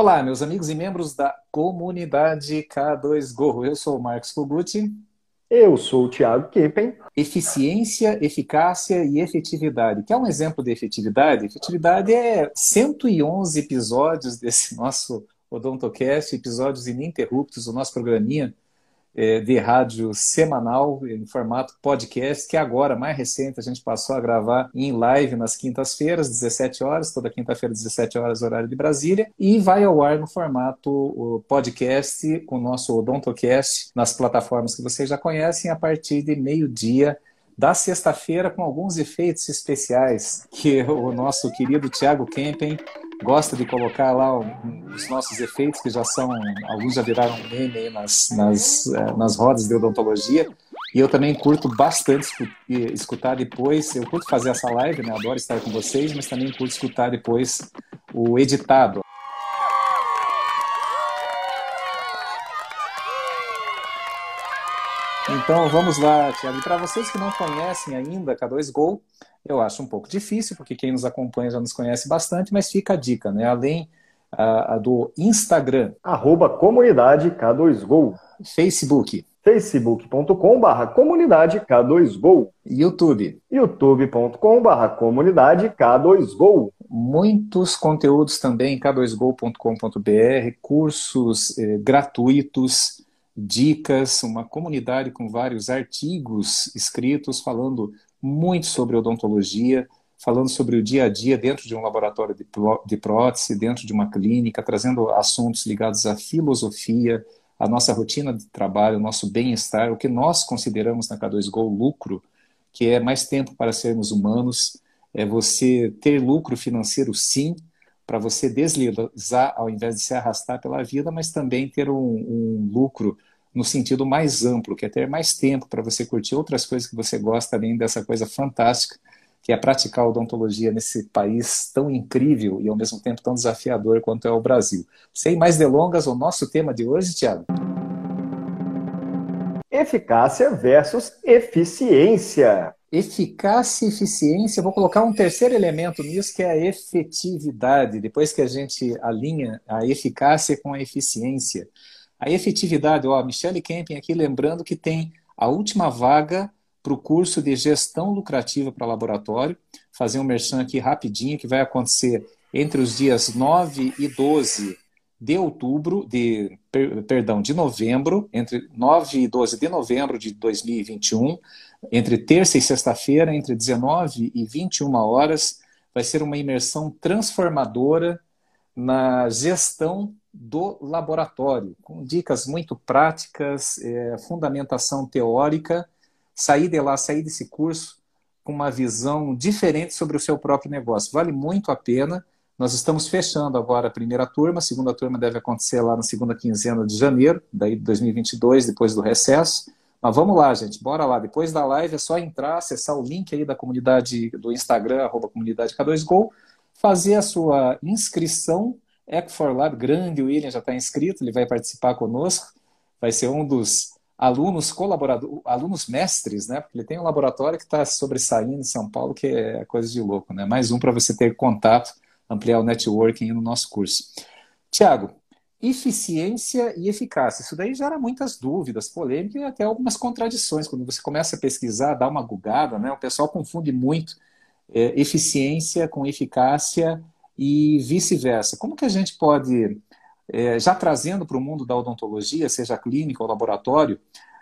Olá, meus amigos e membros da comunidade K2Go. Eu sou o Marcos Koguti. Eu sou o Thiago Kepen. Eficiência, eficácia e efetividade. Quer um exemplo de efetividade? Efetividade é 111 episódios desse nosso Odontocast, episódios ininterruptos do nosso programinha é, de rádio semanal, em formato podcast, que agora, mais recente, a gente passou a gravar em live nas quintas-feiras, 17 horas, toda quinta-feira, 17 horas, horário de Brasília, e vai ao ar no formato podcast, com o nosso Odontocast, nas plataformas que vocês já conhecem, a partir de meio-dia da sexta-feira, com alguns efeitos especiais que o nosso querido Tiago Kempen gosta de colocar lá os nossos efeitos, que já são, alguns já viraram meme aí nas, nas, eh, nas rodas de odontologia. E eu também curto bastante escutar depois. Eu curto fazer essa live, né? Adoro estar com vocês, mas também curto escutar depois o editado. Então vamos lá, Tiago. E para vocês que não conhecem ainda K2Go, eu acho um pouco difícil, porque quem nos acompanha já nos conhece bastante, mas fica a dica, né? Além a, a do Instagram. Arroba comunidade K2Go. Facebook. facebook.com barra comunidade K2Go. YouTube. youtube.com barra comunidade K2Go. Muitos conteúdos também em k2go.com.br, cursos eh, gratuitos, dicas, uma comunidade com vários artigos escritos falando muito sobre odontologia, falando sobre o dia a dia dentro de um laboratório de prótese, dentro de uma clínica, trazendo assuntos ligados à filosofia, à nossa rotina de trabalho, ao nosso bem-estar, o que nós consideramos na K2Go lucro, que é mais tempo para sermos humanos, é você ter lucro financeiro sim, para você deslizar ao invés de se arrastar pela vida, mas também ter um, um lucro no sentido mais amplo, que é ter mais tempo para você curtir outras coisas que você gosta, além dessa coisa fantástica que é praticar odontologia nesse país tão incrível e ao mesmo tempo tão desafiador quanto é o Brasil. Sem mais delongas, o nosso tema de hoje, Tiago. Eficácia versus eficiência. Eficácia e eficiência, vou colocar um terceiro elemento nisso, que é a efetividade. Depois que a gente alinha a eficácia com a eficiência, a efetividade, ó, Michele Kemping aqui lembrando que tem a última vaga para o curso de gestão lucrativa para laboratório. Fazer um merchan aqui rapidinho, que vai acontecer entre os dias 9 e 12 de outubro, de, per, perdão, de novembro, entre 9 e 12 de novembro de 2021, entre terça e sexta-feira, entre 19 e 21 horas, vai ser uma imersão transformadora na gestão do laboratório, com dicas muito práticas, é, fundamentação teórica, sair de lá, sair desse curso com uma visão diferente sobre o seu próprio negócio. Vale muito a pena. Nós estamos fechando agora a primeira turma, a segunda turma deve acontecer lá na segunda quinzena de janeiro, daí de 2022, depois do recesso. Mas vamos lá, gente, bora lá. Depois da live é só entrar, acessar o link aí da comunidade do Instagram, arroba comunidade K2Go, fazer a sua inscrição Eco4Lab, grande, o William já está inscrito, ele vai participar conosco, vai ser um dos alunos colaboradores, alunos mestres, né? Porque ele tem um laboratório que está sobressaindo em São Paulo, que é coisa de louco, né? Mais um para você ter contato, ampliar o networking no nosso curso. Tiago, eficiência e eficácia. Isso daí gera muitas dúvidas, polêmicas e até algumas contradições. Quando você começa a pesquisar, dá uma gugada, né? O pessoal confunde muito é, eficiência com eficácia e vice-versa. Como que a gente pode, é, já trazendo para o mundo da odontologia, seja clínica ou laboratório,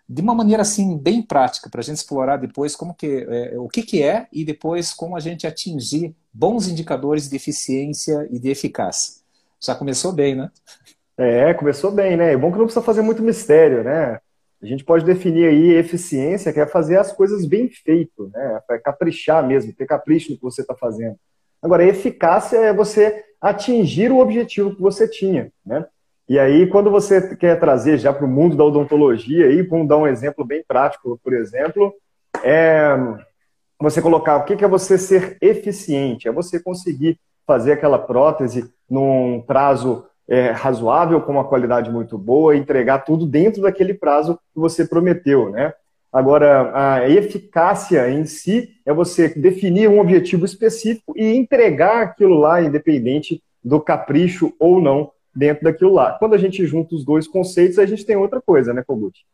de uma maneira assim bem prática, para a gente explorar depois como que, é, o que, que é e depois como a gente atingir bons indicadores de eficiência e de eficácia. Já começou bem, né? É, começou bem, né? É bom que não precisa fazer muito mistério, né? A gente pode definir aí eficiência, que é fazer as coisas bem feito, né? É caprichar mesmo, ter capricho no que você está fazendo. Agora, eficácia é você atingir o objetivo que você tinha, né? E aí, quando você quer trazer já para o mundo da odontologia, aí, vamos dar um exemplo bem prático, por exemplo, é você colocar o que é você ser eficiente, é você conseguir fazer aquela prótese num prazo é, razoável, com uma qualidade muito boa, entregar tudo dentro daquele prazo que você prometeu, né? Agora, a eficácia em si é você definir um objetivo específico e entregar aquilo lá, independente do capricho ou não dentro daquilo lá. Quando a gente junta os dois conceitos, a gente tem outra coisa, né, Kogut?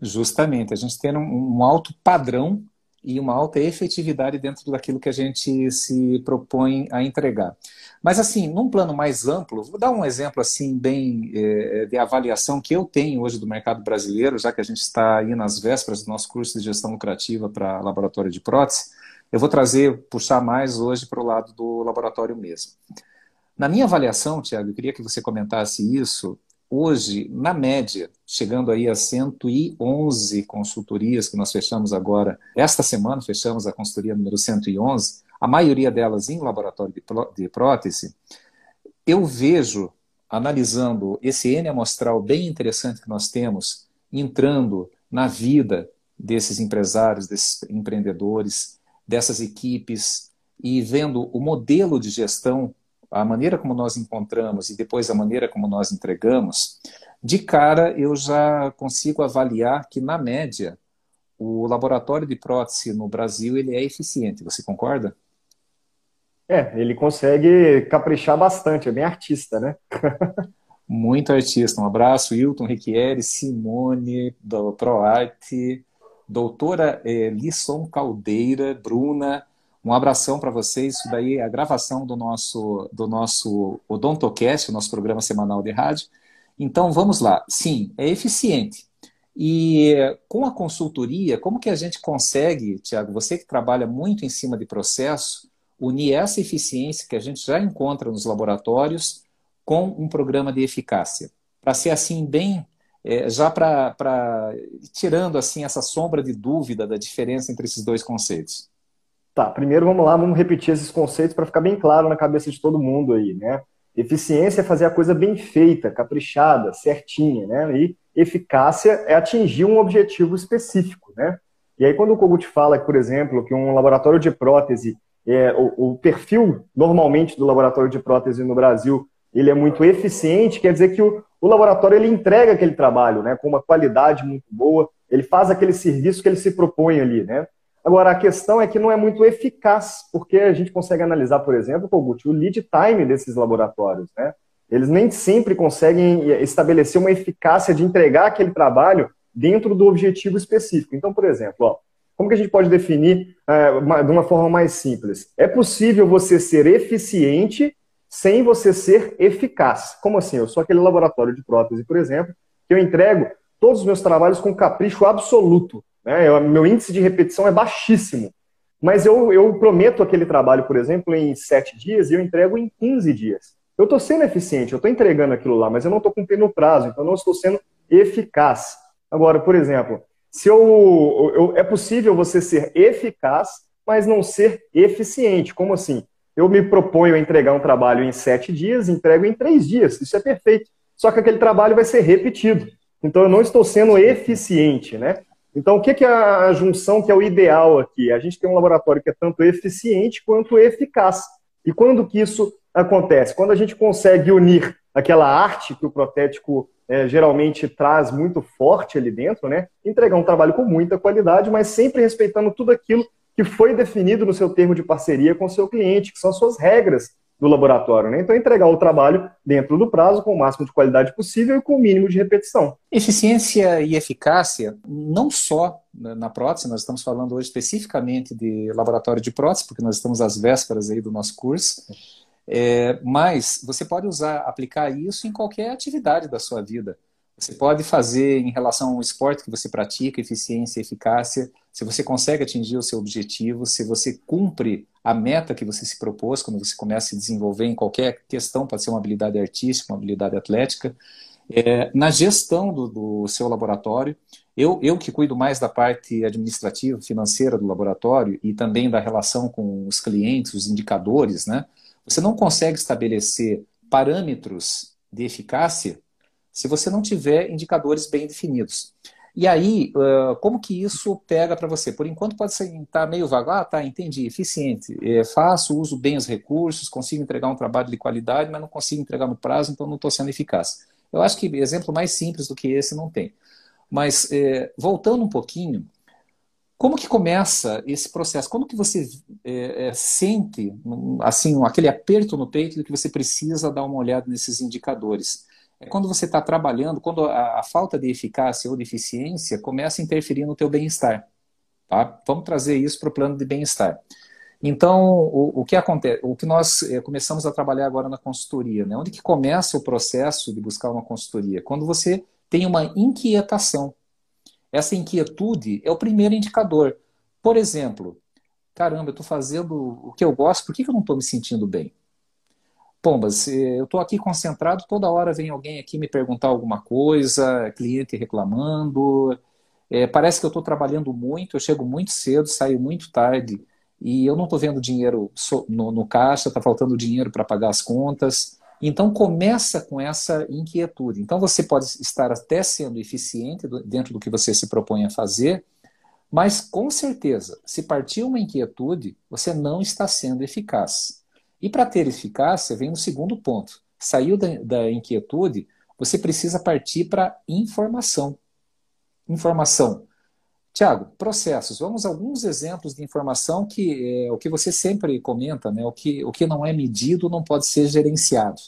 Justamente, a gente tem um, um alto padrão e uma alta efetividade dentro daquilo que a gente se propõe a entregar. Mas assim, num plano mais amplo, vou dar um exemplo assim bem é, de avaliação que eu tenho hoje do mercado brasileiro, já que a gente está aí nas vésperas do nosso curso de gestão lucrativa para laboratório de prótese, eu vou trazer, puxar mais hoje para o lado do laboratório mesmo. Na minha avaliação, Tiago, eu queria que você comentasse isso, hoje, na média, chegando aí a 111 consultorias que nós fechamos agora, esta semana fechamos a consultoria número 111, a maioria delas em laboratório de prótese, eu vejo, analisando esse N amostral bem interessante que nós temos, entrando na vida desses empresários, desses empreendedores, dessas equipes, e vendo o modelo de gestão a maneira como nós encontramos e depois a maneira como nós entregamos, de cara eu já consigo avaliar que, na média, o laboratório de prótese no Brasil ele é eficiente. Você concorda? É, ele consegue caprichar bastante, é bem artista, né? Muito artista. Um abraço, Hilton Riquieri, Simone, do ProArte, doutora eh, Lisson Caldeira, Bruna, um abração para vocês. Isso daí é a gravação do nosso, do nosso Odontocast, o nosso programa semanal de rádio. Então, vamos lá. Sim, é eficiente. E com a consultoria, como que a gente consegue, Tiago, você que trabalha muito em cima de processo, unir essa eficiência que a gente já encontra nos laboratórios com um programa de eficácia? Para ser assim bem, é, já para tirando assim essa sombra de dúvida da diferença entre esses dois conceitos. Tá, primeiro vamos lá, vamos repetir esses conceitos para ficar bem claro na cabeça de todo mundo aí, né? Eficiência é fazer a coisa bem feita, caprichada, certinha, né? E eficácia é atingir um objetivo específico, né? E aí quando o Kogut fala, por exemplo, que um laboratório de prótese, é, o, o perfil normalmente do laboratório de prótese no Brasil, ele é muito eficiente, quer dizer que o, o laboratório ele entrega aquele trabalho, né? Com uma qualidade muito boa, ele faz aquele serviço que ele se propõe ali, né? Agora, a questão é que não é muito eficaz, porque a gente consegue analisar, por exemplo, o lead time desses laboratórios. Né? Eles nem sempre conseguem estabelecer uma eficácia de entregar aquele trabalho dentro do objetivo específico. Então, por exemplo, ó, como que a gente pode definir é, uma, de uma forma mais simples? É possível você ser eficiente sem você ser eficaz. Como assim? Eu sou aquele laboratório de prótese, por exemplo, que eu entrego todos os meus trabalhos com capricho absoluto. Né? Eu, meu índice de repetição é baixíssimo. Mas eu, eu prometo aquele trabalho, por exemplo, em sete dias e eu entrego em 15 dias. Eu estou sendo eficiente, eu estou entregando aquilo lá, mas eu não estou cumprindo o prazo, então eu não estou sendo eficaz. Agora, por exemplo, se eu, eu, é possível você ser eficaz, mas não ser eficiente. Como assim? Eu me proponho a entregar um trabalho em sete dias, entrego em três dias. Isso é perfeito. Só que aquele trabalho vai ser repetido. Então eu não estou sendo eficiente, né? Então, o que é a junção que é o ideal aqui? A gente tem um laboratório que é tanto eficiente quanto eficaz. E quando que isso acontece? Quando a gente consegue unir aquela arte que o protético é, geralmente traz muito forte ali dentro, né? Entregar um trabalho com muita qualidade, mas sempre respeitando tudo aquilo que foi definido no seu termo de parceria com o seu cliente, que são as suas regras do laboratório. Né? Então, entregar o trabalho dentro do prazo, com o máximo de qualidade possível e com o mínimo de repetição. Eficiência e eficácia, não só na prótese, nós estamos falando hoje especificamente de laboratório de prótese, porque nós estamos às vésperas aí do nosso curso, é, mas você pode usar, aplicar isso em qualquer atividade da sua vida. Você pode fazer em relação ao esporte que você pratica, eficiência, eficácia, se você consegue atingir o seu objetivo, se você cumpre a meta que você se propôs quando você começa a se desenvolver em qualquer questão, pode ser uma habilidade artística, uma habilidade atlética. É, na gestão do, do, seu laboratório, eu, eu que cuido mais da parte administrativa, financeira do laboratório e também da relação com os clientes, os indicadores, né? Você não consegue estabelecer parâmetros de eficácia se você não tiver indicadores bem definidos. E aí, como que isso pega para você? Por enquanto pode estar tá meio vago. Ah, tá, entendi, eficiente. É, faço, uso bem os recursos, consigo entregar um trabalho de qualidade, mas não consigo entregar no prazo, então não estou sendo eficaz. Eu acho que exemplo mais simples do que esse não tem. Mas, é, voltando um pouquinho, como que começa esse processo? Como que você é, é, sente assim aquele aperto no peito de que você precisa dar uma olhada nesses indicadores? É quando você está trabalhando, quando a, a, falta de eficácia ou de eficiência começa a interferir no teu bem-estar. Tá? Vamos trazer isso para o plano de bem-estar. Então, o, o, que acontece, o que nós é, começamos a trabalhar agora na consultoria, né? Onde que começa o processo de buscar uma consultoria? Quando você tem uma inquietação essa inquietude é o primeiro indicador. Por exemplo, caramba, eu estou fazendo o que eu gosto, por que, eu não estou me sentindo bem? Pombas, eu estou aqui concentrado, toda hora vem alguém aqui me perguntar alguma coisa, cliente reclamando, é, parece que eu estou trabalhando muito, eu chego muito cedo, saio muito tarde e eu não estou vendo dinheiro no, no caixa, está faltando dinheiro para pagar as contas. Então começa com essa inquietude. Então você pode estar até sendo eficiente dentro do que você se propõe a fazer, mas com certeza, se partir uma inquietude, você não está sendo eficaz. E para ter eficácia, vem no segundo ponto. Saiu da, da inquietude, você precisa partir para informação. Informação. Tiago, processos. Vamos a alguns exemplos de informação que é o que você sempre comenta, né? O que, o que não é medido não pode ser gerenciado.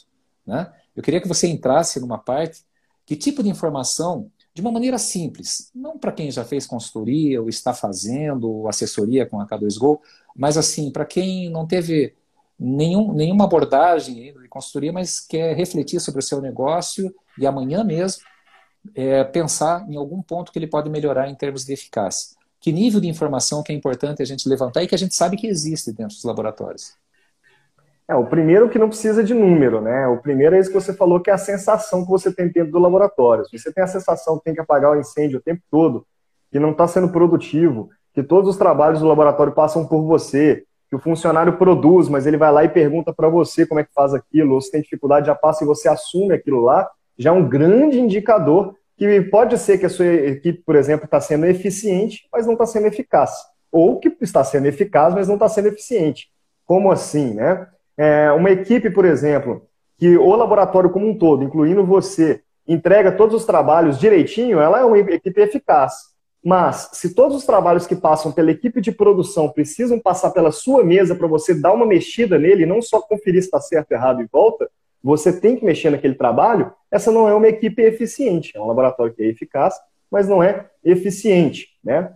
Né? Eu queria que você entrasse numa parte que tipo de informação, de uma maneira simples, não para quem já fez consultoria ou está fazendo assessoria com a K2Go, mas assim, para quem não teve nenhum, nenhuma abordagem de consultoria, mas quer refletir sobre o seu negócio e amanhã mesmo é, pensar em algum ponto que ele pode melhorar em termos de eficácia. Que nível de informação que é importante a gente levantar e que a gente sabe que existe dentro dos laboratórios? É, o primeiro que não precisa de número, né? O primeiro é isso que você falou, que é a sensação que você tem dentro do laboratório. Se você tem a sensação que tem que apagar o incêndio o tempo todo, que não está sendo produtivo, que todos os trabalhos do laboratório passam por você, que o funcionário produz, mas ele vai lá e pergunta para você como é que faz aquilo, ou se tem dificuldade, já passa e você assume aquilo lá, já é um grande indicador que pode ser que a sua equipe, por exemplo, está sendo eficiente, mas não está sendo eficaz. Ou que está sendo eficaz, mas não está sendo eficiente. Como assim, né? É, uma equipe, por exemplo, que o laboratório como um todo, incluindo você, entrega todos os trabalhos direitinho, ela é uma equipe eficaz. Mas, se todos os trabalhos que passam pela equipe de produção precisam passar pela sua mesa para você dar uma mexida nele, não só conferir se está certo, errado e volta, você tem que mexer naquele trabalho, essa não é uma equipe eficiente. É um laboratório que é eficaz, mas não é eficiente. Né?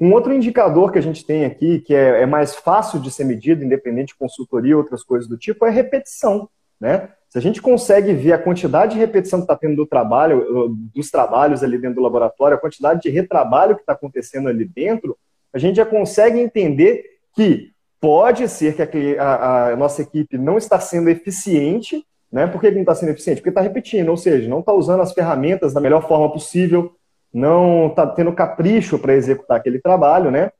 Um outro indicador que a gente tem aqui, que é, é mais fácil de ser medido, independente de consultoria e outras coisas do tipo, é repetição. Né? Se a gente consegue ver a quantidade de repetição que está tendo do trabalho, dos trabalhos ali dentro do laboratório, a quantidade de retrabalho que está acontecendo ali dentro, a gente já consegue entender que pode ser que a, a nossa equipe não está sendo eficiente né? Por que não está sendo eficiente? Porque está repetindo, ou seja, não está usando as ferramentas da melhor forma possível, não está tendo capricho para executar aquele trabalho, né?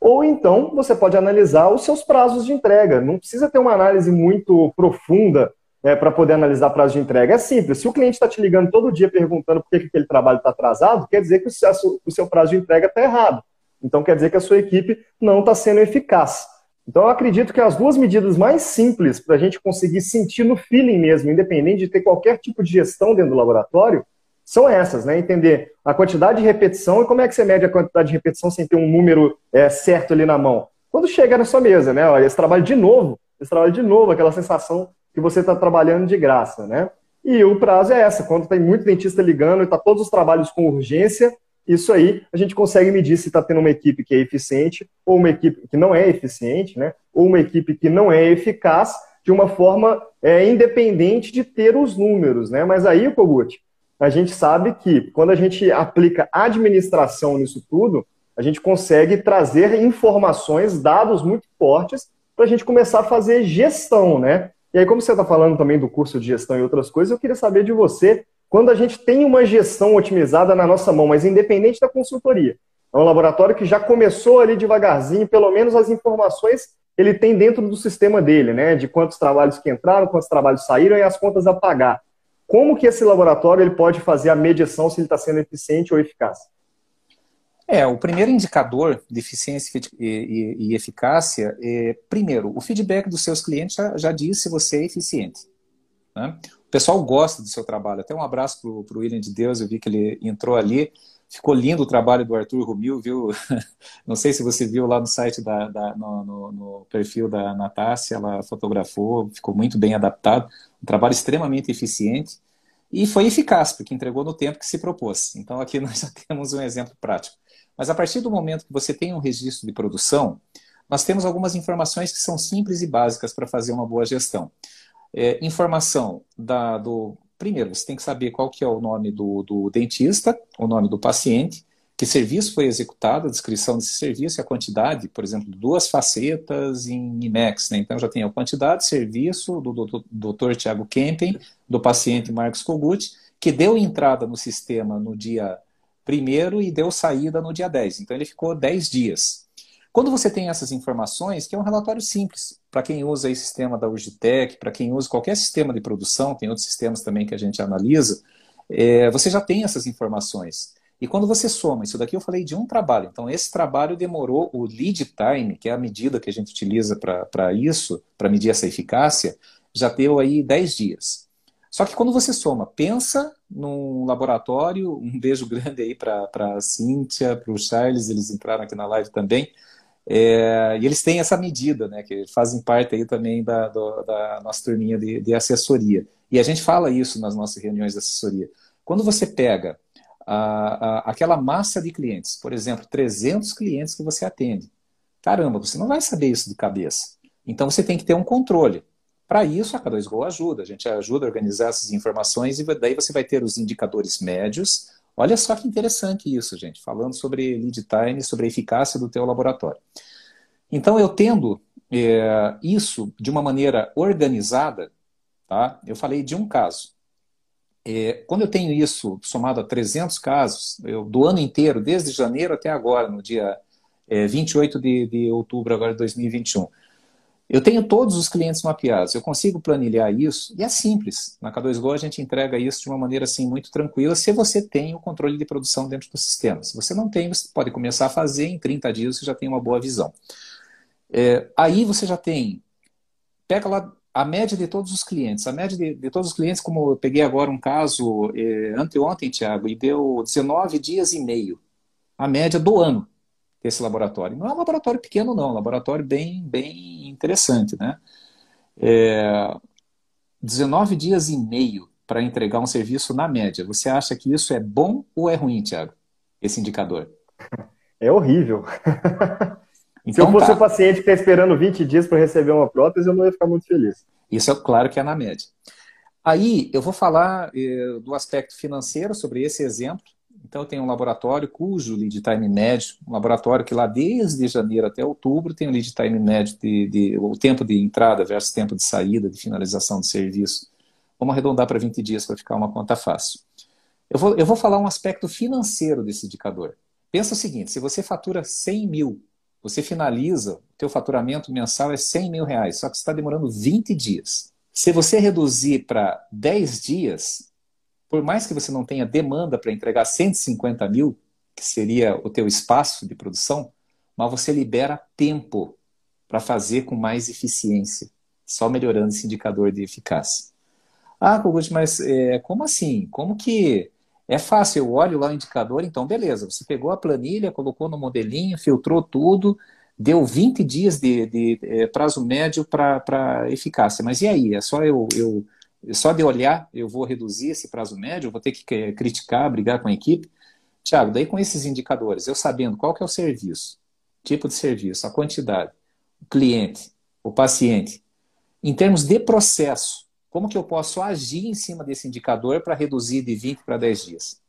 Ou então você pode analisar os seus prazos de entrega. Não precisa ter uma análise muito profunda né, para poder analisar prazo de entrega. É simples. Se o cliente está te ligando todo dia perguntando por que, que aquele trabalho está atrasado, quer dizer que o seu prazo de entrega está errado. Então quer dizer que a sua equipe não está sendo eficaz. Então, eu acredito que as duas medidas mais simples para a gente conseguir sentir no feeling mesmo, independente de ter qualquer tipo de gestão dentro do laboratório, são essas, né? Entender a quantidade de repetição e como é que você mede a quantidade de repetição sem ter um número é, certo ali na mão. Quando chega na sua mesa, né? Esse trabalho de novo, esse trabalho de novo, aquela sensação que você está trabalhando de graça, né? E o prazo é essa, quando tem muito dentista ligando e está todos os trabalhos com urgência, isso aí a gente consegue medir se está tendo uma equipe que é eficiente ou uma equipe que não é eficiente, né? Ou uma equipe que não é eficaz de uma forma é, independente de ter os números, né? Mas aí, Kogut, a gente sabe que quando a gente aplica administração nisso tudo, a gente consegue trazer informações, dados muito fortes para a gente começar a fazer gestão, né? E aí, como você está falando também do curso de gestão e outras coisas, eu queria saber de você quando a gente tem uma gestão otimizada na nossa mão, mas independente da consultoria, é um laboratório que já começou ali devagarzinho, pelo menos as informações ele tem dentro do sistema dele, né? De quantos trabalhos que entraram, quantos trabalhos saíram e as contas a pagar. Como que esse laboratório ele pode fazer a medição se ele está sendo eficiente ou eficaz? É, o primeiro indicador de eficiência e, e, e eficácia é, primeiro, o feedback dos seus clientes já, já diz se você é eficiente. Né? pessoal gosta do seu trabalho. Até um abraço para o William de Deus, eu vi que ele entrou ali. Ficou lindo o trabalho do Arthur Rumil, viu? Não sei se você viu lá no site, da, da no, no, no, perfil da Natácia, ela fotografou, ficou muito bem adaptado. Um trabalho extremamente eficiente e foi eficaz, porque entregou no tempo que se propôs. Então aqui nós já temos um exemplo prático. Mas a partir do momento que você tem um registro de produção, nós temos algumas informações que são simples e básicas para fazer uma boa gestão. É, informação da, do. Primeiro, você tem que saber qual que é o nome do, do dentista, o nome do paciente, que serviço foi executado, a descrição desse serviço e a quantidade, por exemplo, duas facetas em IMEX. Né? Então, já tem a quantidade, serviço do, do, do Dr. Tiago Kempen, do paciente Marcos Kogut, que deu entrada no sistema no dia primeiro e deu saída no dia 10. Então, ele ficou 10 dias. Quando você tem essas informações, que é um relatório simples, para quem usa o sistema da Urgitec, para quem usa qualquer sistema de produção, tem outros sistemas também que a gente analisa, é, você já tem essas informações. E quando você soma, isso daqui eu falei de um trabalho, então esse trabalho demorou o lead time, que é a medida que a gente utiliza para isso, para medir essa eficácia, já deu aí 10 dias. Só que quando você soma, pensa num laboratório, um beijo grande aí para a Cíntia, para o Charles, eles entraram aqui na live também, é, e eles têm essa medida, né, que fazem parte aí também da, do, da nossa turminha de, de, assessoria. E a gente fala isso nas nossas reuniões de assessoria. Quando você pega a, a, aquela massa de clientes, por exemplo, 300 clientes que você atende, caramba, você não vai saber isso de cabeça. Então você tem que ter um controle. Para isso, a K2Go ajuda. A gente ajuda a organizar essas informações e daí você vai ter os indicadores médios, Olha só que interessante isso, gente, falando sobre lead time, sobre a eficácia do teu laboratório. Então, eu tendo é, isso de uma maneira organizada, tá? eu falei de um caso. É, quando eu tenho isso somado a 300 casos, eu, do ano inteiro, desde janeiro até agora, no dia é, 28 de, de outubro agora de 2021, eu tenho todos os clientes mapeados, eu consigo planilhar isso e é simples. Na K2Go a gente entrega isso de uma maneira assim muito tranquila se você tem o controle de produção dentro do sistema. Se você não tem, você pode começar a fazer em 30 dias, você já tem uma boa visão. É, aí você já tem, pega lá a média de todos os clientes. A média de, de todos os clientes, como eu peguei agora um caso é, anteontem, Tiago, e deu 19 dias e meio. A média do ano esse laboratório. Não é um laboratório pequeno, não, é um laboratório bem, bem interessante. Né? É, 19 dias e meio para entregar um serviço na média. Você acha que isso é bom ou é ruim, Tiago? Esse indicador? É horrível. Então, Se eu fosse tá. um paciente que está esperando 20 dias para receber uma prótese, eu não ia ficar muito feliz. Isso é claro que é na média. Aí eu vou falar eh, do aspecto financeiro sobre esse exemplo, então, tem um laboratório cujo lead time médio, um laboratório que lá desde janeiro até outubro tem um lead time médio de, de o tempo de entrada versus tempo de saída, de finalização do serviço. Vamos arredondar para 20 dias para ficar uma conta fácil. Eu vou, eu vou falar um aspecto financeiro desse indicador. Pensa o seguinte, se você fatura 100 mil, você finaliza, o teu faturamento mensal é 100 mil reais, só que está demorando 20 dias. Se você reduzir para 10 dias, por mais que você não tenha demanda para entregar 150 mil, que seria o teu espaço de produção, mas você libera tempo para fazer com mais eficiência, só melhorando esse indicador de eficácia. Ah, Kogut, mas é, como assim? Como que é fácil? Eu olho lá o indicador, então beleza, você pegou a planilha, colocou no modelinho, filtrou tudo, deu 20 dias de, de, de é, prazo médio para eficácia. Mas e aí? É só eu, eu só de olhar, eu vou reduzir esse prazo médio, vou ter que criticar, brigar com a equipe. Tiago, daí com esses indicadores, eu sabendo qual que é o serviço, tipo de serviço, a quantidade, o cliente, o paciente, em termos de processo, como que eu posso agir em cima desse indicador para reduzir de 20 para 10 dias?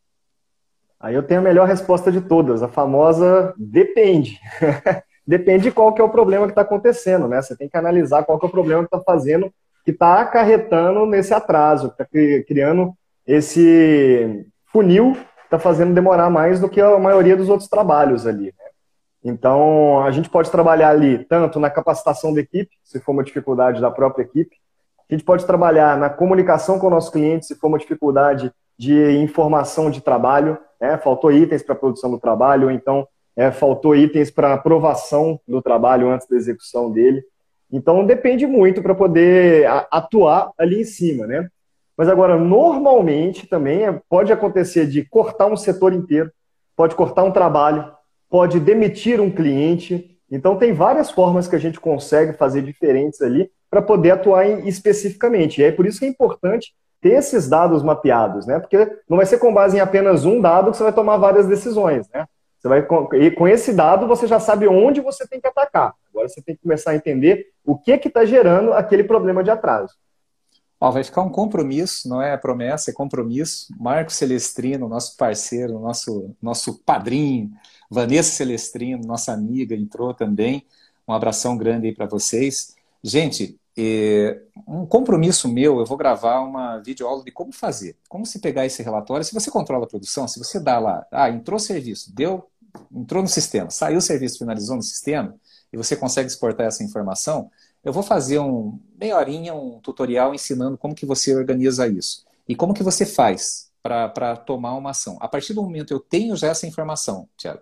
Aí eu tenho a melhor resposta de todas, a famosa depende. depende de qual que é o problema que está acontecendo, né? Você tem que analisar qual que é o problema que está fazendo que está acarretando nesse atraso, está criando esse funil, está fazendo demorar mais do que a maioria dos outros trabalhos ali. Né? Então, a gente pode trabalhar ali tanto na capacitação da equipe, se for uma dificuldade da própria equipe, a gente pode trabalhar na comunicação com o nosso cliente, se for uma dificuldade de informação de trabalho, né? faltou itens para a produção do trabalho, ou então é, faltou itens para aprovação do trabalho antes da execução dele. Então depende muito para poder atuar ali em cima, né? Mas agora, normalmente também é, pode acontecer de cortar um setor inteiro, pode cortar um trabalho, pode demitir um cliente. Então, tem várias formas que a gente consegue fazer diferentes ali para poder atuar em, especificamente. E é por isso que é importante ter esses dados mapeados, né? Porque não vai ser com base em apenas um dado que você vai tomar várias decisões, né? Você vai, e com esse dado você já sabe onde você tem que atacar. Agora você tem que começar a entender o que está gerando aquele problema de atraso. Ó, vai ficar um compromisso, não é promessa, é compromisso. Marco Celestrino, nosso parceiro, nosso, nosso padrinho, Vanessa Celestrino, nossa amiga, entrou também. Um abração grande aí para vocês. Gente, é, um compromisso meu, eu vou gravar uma videoaula de como fazer, como se pegar esse relatório, se você controla a produção, se você dá lá, ah, entrou serviço, deu, entrou no sistema, saiu o serviço, finalizou no sistema, e você consegue exportar essa informação, eu vou fazer um meia horinha, um tutorial ensinando como que você organiza isso. E como que você faz para tomar uma ação. A partir do momento que eu tenho já essa informação, Tiago,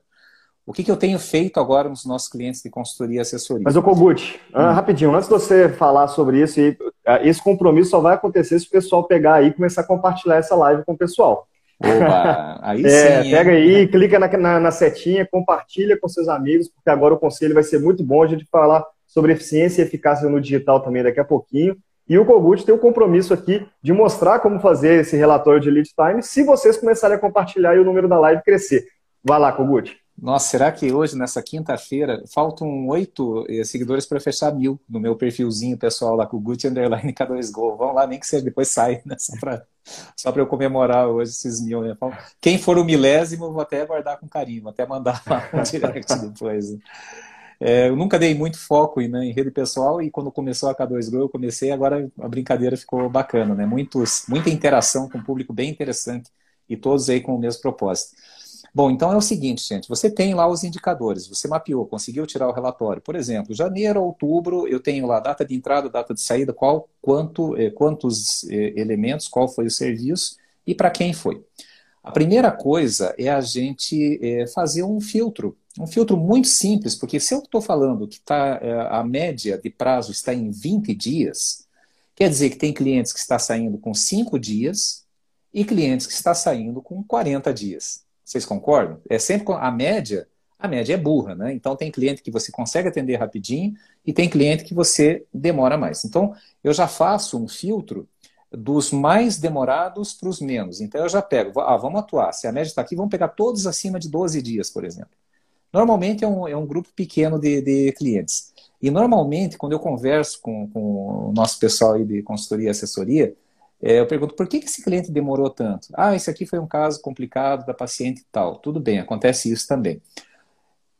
o que, que eu tenho feito agora nos nossos clientes de consultoria e assessoria? Mas, o Kogut, hum. rapidinho, antes de você falar sobre isso, ah, esse compromisso só vai acontecer se o pessoal pegar aí e começar a compartilhar essa live com o pessoal. Opa, aí é, sim. Pega aí, clica na, na, na, setinha, compartilha com seus amigos, porque agora o conselho vai ser muito bom a gente falar sobre eficiência e eficácia no digital também daqui a pouquinho. E o Kogut tem o compromisso aqui de mostrar como fazer esse relatório de lead time se vocês começarem a compartilhar e o número da live crescer. Vai lá, Kogut. Nossa, será que hoje, nessa quinta-feira, faltam oito eh, seguidores para fechar mil no meu perfilzinho pessoal lá com o Gucci Underline K2Go? Vamos lá, nem que seja depois sai, né? Só para só eu comemorar hoje esses mil. Né? Quem for o milésimo, vou até guardar com carinho, vou até mandar lá um direct depois. É, eu nunca dei muito foco né, em rede pessoal e quando começou a K2Go eu comecei, agora a brincadeira ficou bacana, né? Muitos, muita interação com público bem interessante e todos aí com o mesmo propósito. Bom, então é o seguinte, gente, você tem lá os indicadores, você mapeou, conseguiu tirar o relatório. Por exemplo, janeiro, outubro, eu tenho lá data de entrada, data de saída, qual, quanto, eh, quantos eh, elementos, qual foi o serviço e para quem foi. A primeira coisa é a gente eh, fazer um filtro, um filtro muito simples, porque se eu estou falando que tá, a média de prazo está em 20 dias, quer dizer que tem clientes que está saindo com 5 dias e clientes que está saindo com 40 dias. Vocês concordam? É sempre a média, a média é burra, né? Então tem cliente que você consegue atender rapidinho e tem cliente que você demora mais. Então eu já faço um filtro dos mais demorados para os menos. Então eu já pego, ah, vamos atuar. Se a média está aqui, vamos pegar todos acima de 12 dias, por exemplo. Normalmente é um, é um grupo pequeno de, de clientes. E normalmente, quando eu converso com, com o nosso pessoal aí de consultoria e assessoria, é, eu pergunto, por que esse cliente demorou tanto? Ah, esse aqui foi um caso complicado da paciente tal. Tudo bem, acontece isso também.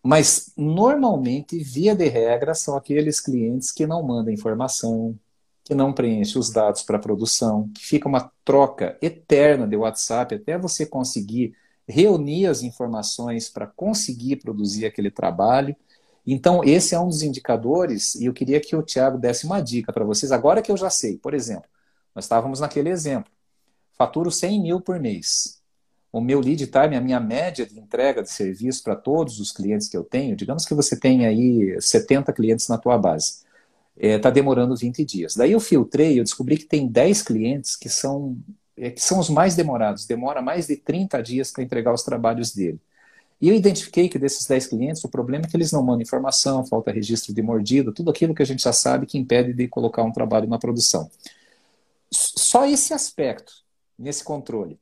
Mas, normalmente, via de regra, são aqueles clientes que não mandam informação, que não preenchem os dados para produção, que fica uma troca eterna de WhatsApp até você conseguir reunir as informações para conseguir produzir aquele trabalho. Então, esse é um dos indicadores, e eu queria que o Tiago desse uma dica para vocês, agora que eu já sei. Por exemplo, nós estávamos naquele exemplo. Faturo 100 mil por mês. O meu lead time, a minha média de entrega de serviço para todos os clientes que eu tenho, digamos que você tem aí 70 clientes na tua base, está é, tá demorando 20 dias. Daí eu filtrei, eu descobri que tem 10 clientes que são, é, que são os mais demorados, demora mais de 30 dias para entregar os trabalhos dele. E eu identifiquei que desses 10 clientes, o problema é que eles não mandam informação, falta registro de mordida, tudo aquilo que a gente já sabe que impede de colocar um trabalho na produção só esse aspecto nesse controle.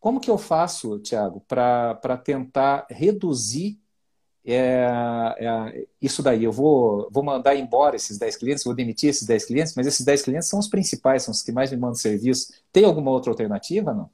Como que eu faço, Tiago, para tentar reduzir é, é, isso daí? Eu vou, vou mandar embora esses 10 clientes, vou demitir esses 10 clientes, mas esses 10 clientes são os principais, são os que mais me mandam serviço. Tem alguma outra alternativa, não?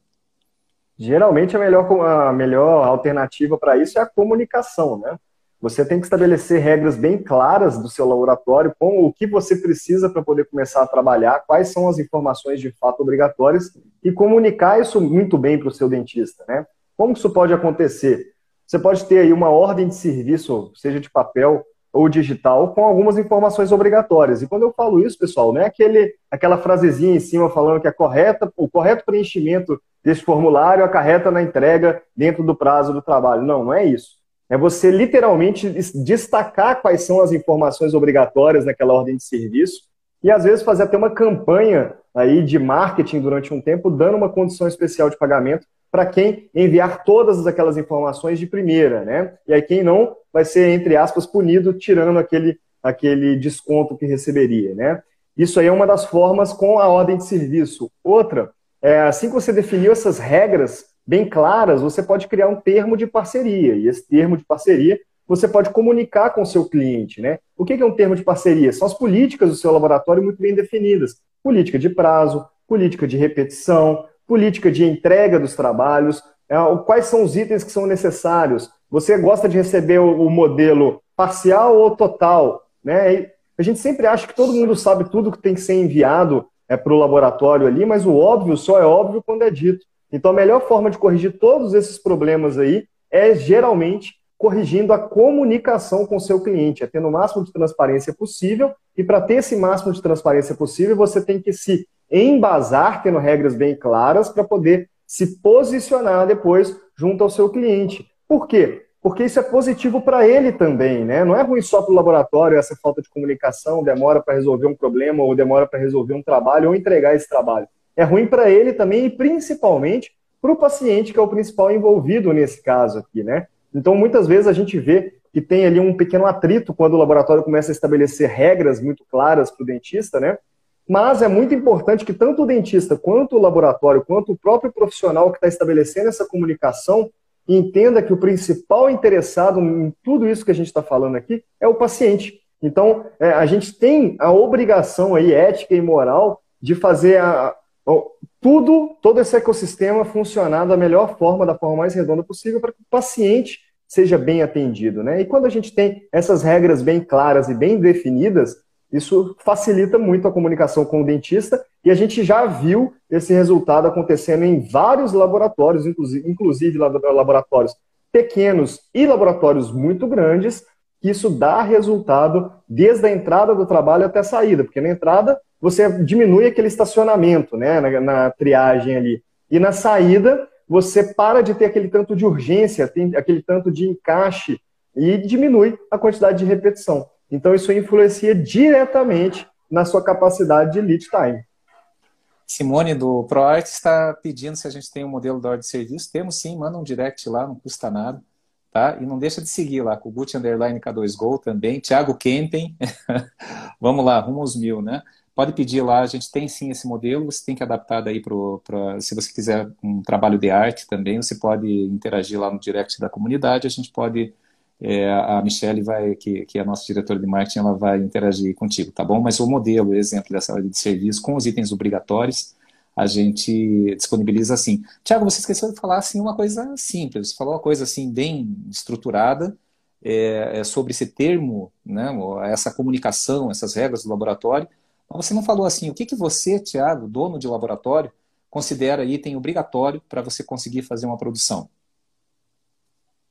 Geralmente a melhor, a melhor alternativa para isso é a comunicação, né? Você tem que estabelecer regras bem claras do seu laboratório com o que você precisa para poder começar a trabalhar, quais são as informações de fato obrigatórias e comunicar isso muito bem para o seu dentista. Né? Como isso pode acontecer? Você pode ter aí uma ordem de serviço, seja de papel ou digital, com algumas informações obrigatórias. E quando eu falo isso, pessoal, não é aquele, aquela frasezinha em cima falando que a correta, o correto preenchimento desse formulário acarreta na entrega dentro do prazo do trabalho. Não, não é isso é você literalmente destacar quais são as informações obrigatórias naquela ordem de serviço e às vezes fazer até uma campanha aí de marketing durante um tempo, dando uma condição especial de pagamento para quem enviar todas aquelas informações de primeira, né? E aí quem não vai ser, entre aspas, punido tirando aquele, aquele desconto que receberia, né? Isso aí é uma das formas com a ordem de serviço. Outra, é, assim que você definiu essas regras bem claras, você pode criar um termo de parceria. E esse termo de parceria você pode comunicar com o seu cliente. Né? O que é um termo de parceria? São as políticas do seu laboratório muito bem definidas. Política de prazo, política de repetição, política de entrega dos trabalhos, é, quais são os itens que são necessários. Você gosta de receber o modelo parcial ou total? Né? A gente sempre acha que todo mundo sabe tudo que tem que ser enviado é, para o laboratório ali, mas o óbvio só é óbvio quando é dito. Então, a melhor forma de corrigir todos esses problemas aí é geralmente corrigindo a comunicação com o seu cliente, é tendo o máximo de transparência possível, e para ter esse máximo de transparência possível, você tem que se embasar, tendo regras bem claras, para poder se posicionar depois junto ao seu cliente. Por quê? Porque isso é positivo para ele também, né? Não é ruim só para o laboratório essa falta de comunicação, demora para resolver um problema, ou demora para resolver um trabalho, ou entregar esse trabalho. É ruim para ele também e principalmente para o paciente, que é o principal envolvido nesse caso aqui, né? Então, muitas vezes a gente vê que tem ali um pequeno atrito quando o laboratório começa a estabelecer regras muito claras para o dentista, né? Mas é muito importante que tanto o dentista, quanto o laboratório, quanto o próprio profissional que está estabelecendo essa comunicação entenda que o principal interessado em tudo isso que a gente está falando aqui é o paciente. Então, é, a gente tem a obrigação aí, ética e moral, de fazer a, a, tudo, todo esse ecossistema funcionar da melhor forma, da forma mais redonda possível, para que o paciente seja bem atendido. Né? E quando a gente tem essas regras bem claras e bem definidas, isso facilita muito a comunicação com o dentista e a gente já viu esse resultado acontecendo em vários laboratórios, inclusive laboratórios pequenos e laboratórios muito grandes, que isso dá resultado desde a entrada do trabalho até a saída, porque na entrada você diminui aquele estacionamento né, na, na triagem ali, e na saída você para de ter aquele tanto de urgência, tem aquele tanto de encaixe e diminui a quantidade de repetição. Então, isso influencia diretamente na sua capacidade de lead time. Simone, do ProArt, está pedindo se a gente tem um modelo da ordem de serviço. Temos sim, manda um direct lá, não custa nada. Tá? E não deixa de seguir lá, Gucci Underline K2Go também, Thiago Kempen. Vamos lá, rumo aos mil, né? Pode pedir lá, a gente tem sim esse modelo, você tem que adaptar daí para, se você quiser um trabalho de arte também, você pode interagir lá no direct da comunidade, a gente pode é, a Michelle vai, que, que é a nossa diretora de marketing, ela vai interagir contigo, tá bom? Mas o modelo, o exemplo dessa área de serviço, com os itens obrigatórios, a gente disponibiliza assim. Tiago, você esqueceu de falar assim uma coisa simples, você falou uma coisa assim bem estruturada é, é sobre esse termo, né, essa comunicação, essas regras do laboratório, mas você não falou assim, o que, que você, Tiago, dono de laboratório, considera item obrigatório para você conseguir fazer uma produção?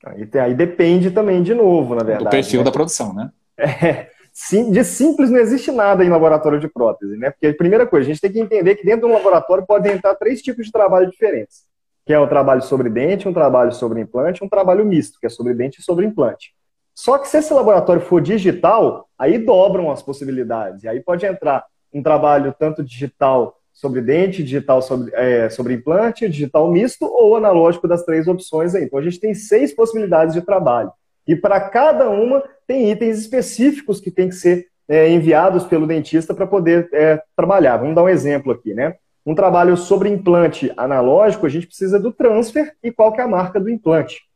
Aí, aí depende também, de novo, na verdade. Do perfil né? da produção, né? É, sim, de simples não existe nada em laboratório de prótese, né? Porque a primeira coisa, a gente tem que entender que dentro de um laboratório podem entrar três tipos de trabalho diferentes. Que é o trabalho sobre dente, um trabalho sobre implante, um trabalho misto, que é sobre dente e sobre implante. Só que se esse laboratório for digital, aí dobram as possibilidades. E aí pode entrar um trabalho tanto digital sobre dente, digital sobre, é, sobre implante, digital misto ou analógico das três opções aí. Então a gente tem seis possibilidades de trabalho. E para cada uma tem itens específicos que tem que ser é, enviados pelo dentista para poder é, trabalhar. Vamos dar um exemplo aqui, né? Um trabalho sobre implante analógico, a gente precisa do transfer e qual que é a marca do implante.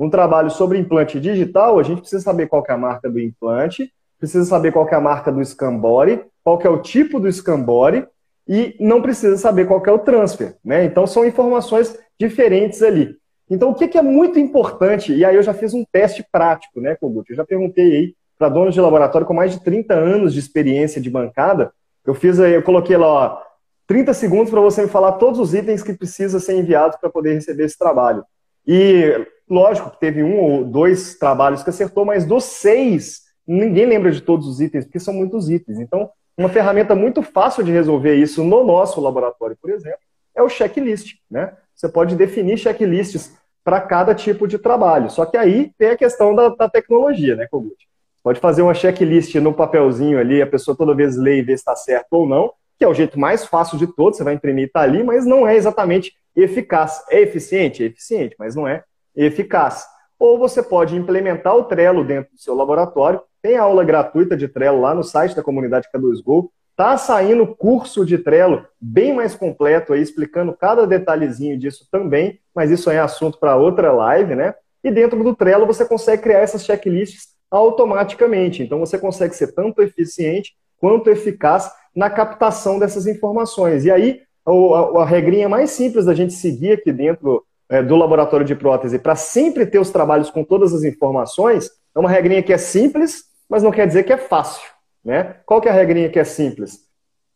Um trabalho sobre implante digital, a gente precisa saber qual é a marca do implante, precisa saber qual é a marca do Scambori, qual é o tipo do Scambori e não precisa saber qual é o transfer. Né? Então, são informações diferentes ali. Então, o que, que é muito importante, e aí eu já fiz um teste prático, né, Kogut? Eu já perguntei aí para donos de laboratório com mais de 30 anos de experiência de bancada, eu fiz aí, eu coloquei lá, ó, 30 segundos para você me falar todos os itens que precisa ser enviados para poder receber esse trabalho. E, lógico, que teve um ou dois trabalhos que acertou, mas dos seis, ninguém lembra de todos os itens, porque são muitos itens. Então, uma ferramenta muito fácil de resolver isso no nosso laboratório, por exemplo, é o checklist. Né? Você pode definir checklists para cada tipo de trabalho. Só que aí tem a questão da, da tecnologia, né, Kogut? Pode fazer uma checklist no papelzinho ali, a pessoa toda vez lê e vê se está certo ou não, que é o jeito mais fácil de todos, você vai imprimir e está ali, mas não é exatamente eficaz. É eficiente? É eficiente, mas não é eficaz. Ou você pode implementar o Trello dentro do seu laboratório. Tem aula gratuita de Trello lá no site da comunidade K2Go. Tá saindo curso de Trello bem mais completo aí, explicando cada detalhezinho disso também, mas isso é assunto para outra live, né? E dentro do Trello você consegue criar essas checklists automaticamente. Então você consegue ser tanto eficiente quanto eficaz na captação dessas informações. E aí, a, a regrinha mais simples da gente seguir aqui dentro é, do laboratório de prótese para sempre ter os trabalhos com todas as informações é uma regrinha que é simples, mas não quer dizer que é fácil. Né? Qual que é a regrinha que é simples?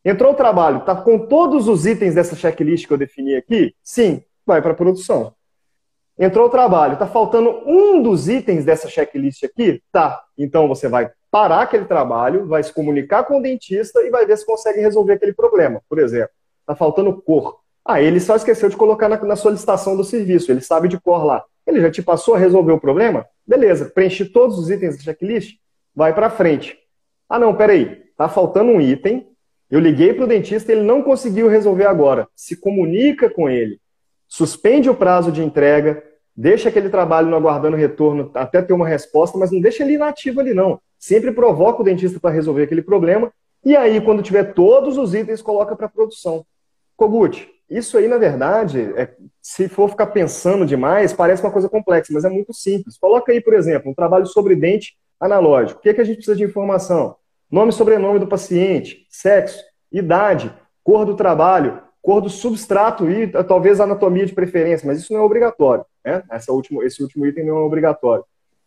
Entrou o trabalho, está com todos os itens dessa checklist que eu defini aqui? Sim, vai para a produção. Entrou o trabalho, está faltando um dos itens dessa checklist aqui? Tá. Então você vai parar aquele trabalho, vai se comunicar com o dentista e vai ver se consegue resolver aquele problema. Por exemplo, está faltando cor. Ah, ele só esqueceu de colocar na, na, solicitação do serviço, ele sabe de cor lá. Ele já te passou a resolver o problema? Beleza, preenche todos os itens da checklist, vai para frente. Ah, não, peraí, tá faltando um item, eu liguei para o dentista e ele não conseguiu resolver agora. Se comunica com ele suspende o prazo de entrega, deixa aquele trabalho no aguardando retorno até ter uma resposta, mas não deixa ele inativo ali não. Sempre provoca o dentista para resolver aquele problema e aí, quando tiver todos os itens, coloca para produção. Kogut, isso aí, na verdade, é, se for ficar pensando demais, parece uma coisa complexa, mas é muito simples. Coloca aí, por exemplo, um trabalho sobre dente analógico. O que, é que a gente precisa de informação? Nome e sobrenome do paciente, sexo, idade, cor do trabalho, cor do substrato e talvez anatomia de preferência, mas isso não é obrigatório. Né? Essa último, esse último item não é obrigatório.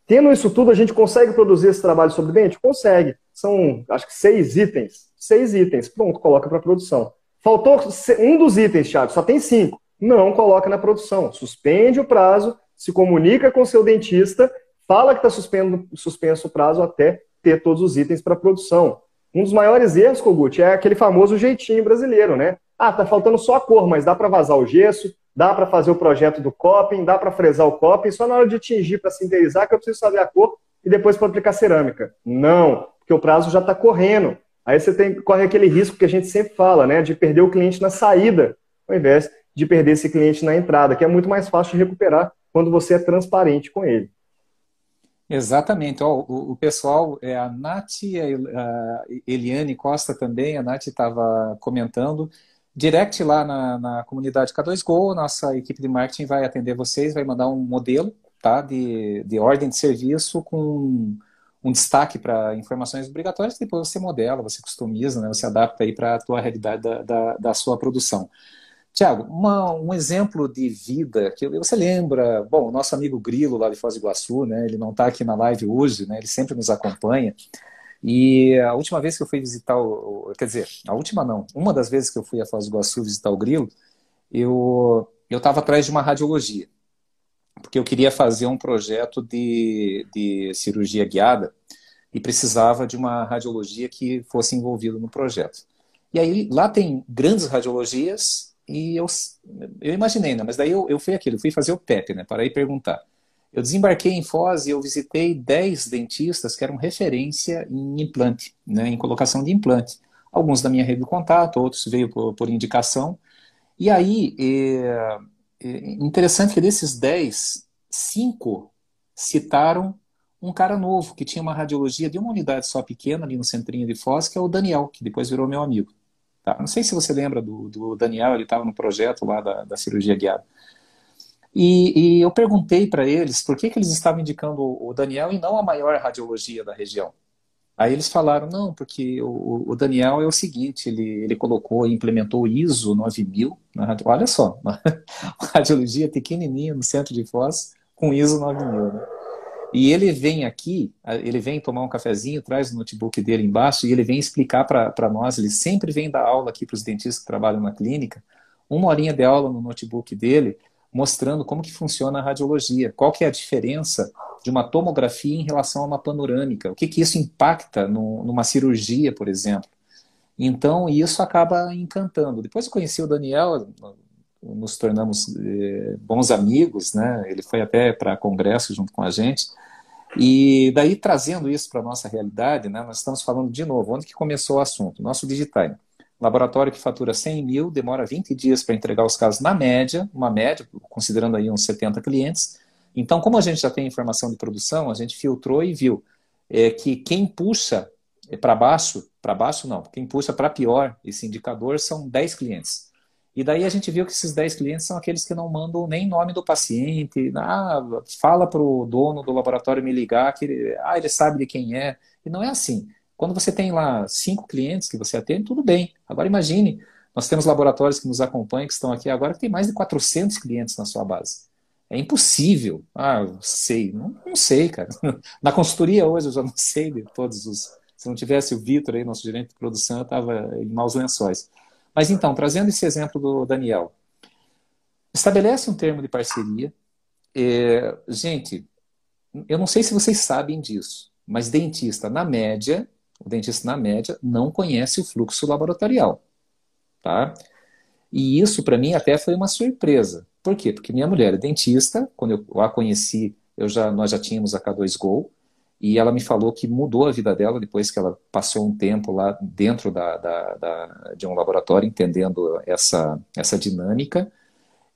Tendo isso tudo, a gente consegue produzir esse trabalho sobre dente? Consegue. São, acho que, seis itens. Seis itens. Pronto, coloca para produção. Faltou um dos itens, Thiago, só tem cinco. Não coloca na produção. Suspende o prazo, se comunica com seu dentista, fala que está suspenso o prazo até ter todos os itens para produção. Um dos maiores erros, Kogut, é aquele famoso jeitinho brasileiro, né? Ah, tá faltando só a cor, mas dá para vazar o gesso, dá para fazer o projeto do coping, dá para fresar o coping, só na hora de tingir para sinterizar que eu preciso saber a cor e depois para aplicar cerâmica. Não, porque o prazo já está correndo. Aí você tem, corre aquele risco que a gente sempre fala, né, de perder o cliente na saída, ao invés de perder esse cliente na entrada, que é muito mais fácil de recuperar quando você é transparente com ele. Exatamente. Ó, o, o, pessoal, é, a Nath, a Eliane Costa também, a Nath estava comentando direct lá na, na comunidade K2Go, nossa equipe de marketing vai atender vocês, vai mandar um modelo tá, de, de ordem de serviço com um destaque para informações obrigatórias, depois você modela, você customiza, né, você adapta aí para a tua realidade da, da, da, sua produção. Tiago, um exemplo de vida que você lembra, bom, o nosso amigo Grilo lá de Foz do Iguaçu, né, ele não está aqui na live hoje, né, ele sempre nos acompanha, e a última vez que eu fui visitar o. Quer dizer, a última não. Uma das vezes que eu fui a Foz do Iguaçu visitar o Grilo, eu estava atrás de uma radiologia. Porque eu queria fazer um projeto de, de cirurgia guiada e precisava de uma radiologia que fosse envolvida no projeto. E aí lá tem grandes radiologias e eu, eu imaginei, né? Mas daí eu, eu fui aquilo, fui fazer o PEP, né? Para ir perguntar. Eu desembarquei em Foz e eu visitei 10 dentistas que eram referência em implante, né, em colocação de implante. Alguns da minha rede de contato, outros veio por, por indicação. E aí, é, é interessante que desses 10, 5 citaram um cara novo, que tinha uma radiologia de uma unidade só pequena ali no centrinho de Foz, que é o Daniel, que depois virou meu amigo. Tá? Não sei se você lembra do, do Daniel, ele estava no projeto lá da, da cirurgia guiada. E, e eu perguntei para eles por que, que eles estavam indicando o Daniel e não a maior radiologia da região. Aí eles falaram, não, porque o, o Daniel é o seguinte, ele, ele colocou e implementou o ISO 9000, na, olha só, uma, uma radiologia pequenininha no centro de Foz, com ISO 9000. Né? E ele vem aqui, ele vem tomar um cafezinho, traz o notebook dele embaixo e ele vem explicar para nós, ele sempre vem dar aula aqui para os dentistas que trabalham na clínica, uma horinha de aula no notebook dele, mostrando como que funciona a radiologia, qual que é a diferença de uma tomografia em relação a uma panorâmica, o que, que isso impacta no, numa cirurgia, por exemplo. Então, isso acaba encantando. Depois eu conheci o Daniel, nos tornamos eh, bons amigos, né? Ele foi até para congresso junto com a gente. E daí, trazendo isso para a nossa realidade, né, nós estamos falando de novo, onde que começou o assunto? Nosso Digitime. Laboratório que fatura 100 mil, demora 20 dias para entregar os casos na média, uma média, considerando aí uns 70 clientes. Então, como a gente já tem informação de produção, a gente filtrou e viu é, que quem puxa é, para baixo, para baixo não, quem puxa para pior esse indicador são 10 clientes. E daí a gente viu que esses 10 clientes são aqueles que não mandam nem nome do paciente, ah, fala para o dono do laboratório me ligar, que ah, ele sabe de quem é. E não é assim. Quando você tem lá cinco clientes que você atende, tudo bem. Agora imagine, nós temos laboratórios que nos acompanham, que estão aqui agora, que tem mais de 400 clientes na sua base. É impossível. Ah, sei. Não, não sei, cara. Na consultoria hoje eu já não sei de todos os. Se não tivesse o Vitor aí, nosso gerente de produção, eu estava em maus lençóis. Mas então, trazendo esse exemplo do Daniel, estabelece um termo de parceria. É, gente, eu não sei se vocês sabem disso, mas dentista, na média, o dentista, na média, não conhece o fluxo laboratorial. Tá? E isso, para mim, até foi uma surpresa. Por quê? Porque minha mulher é dentista, quando eu a conheci, eu já, nós já tínhamos a K2Go, e ela me falou que mudou a vida dela depois que ela passou um tempo lá dentro da, da, da de um laboratório, entendendo essa, essa dinâmica.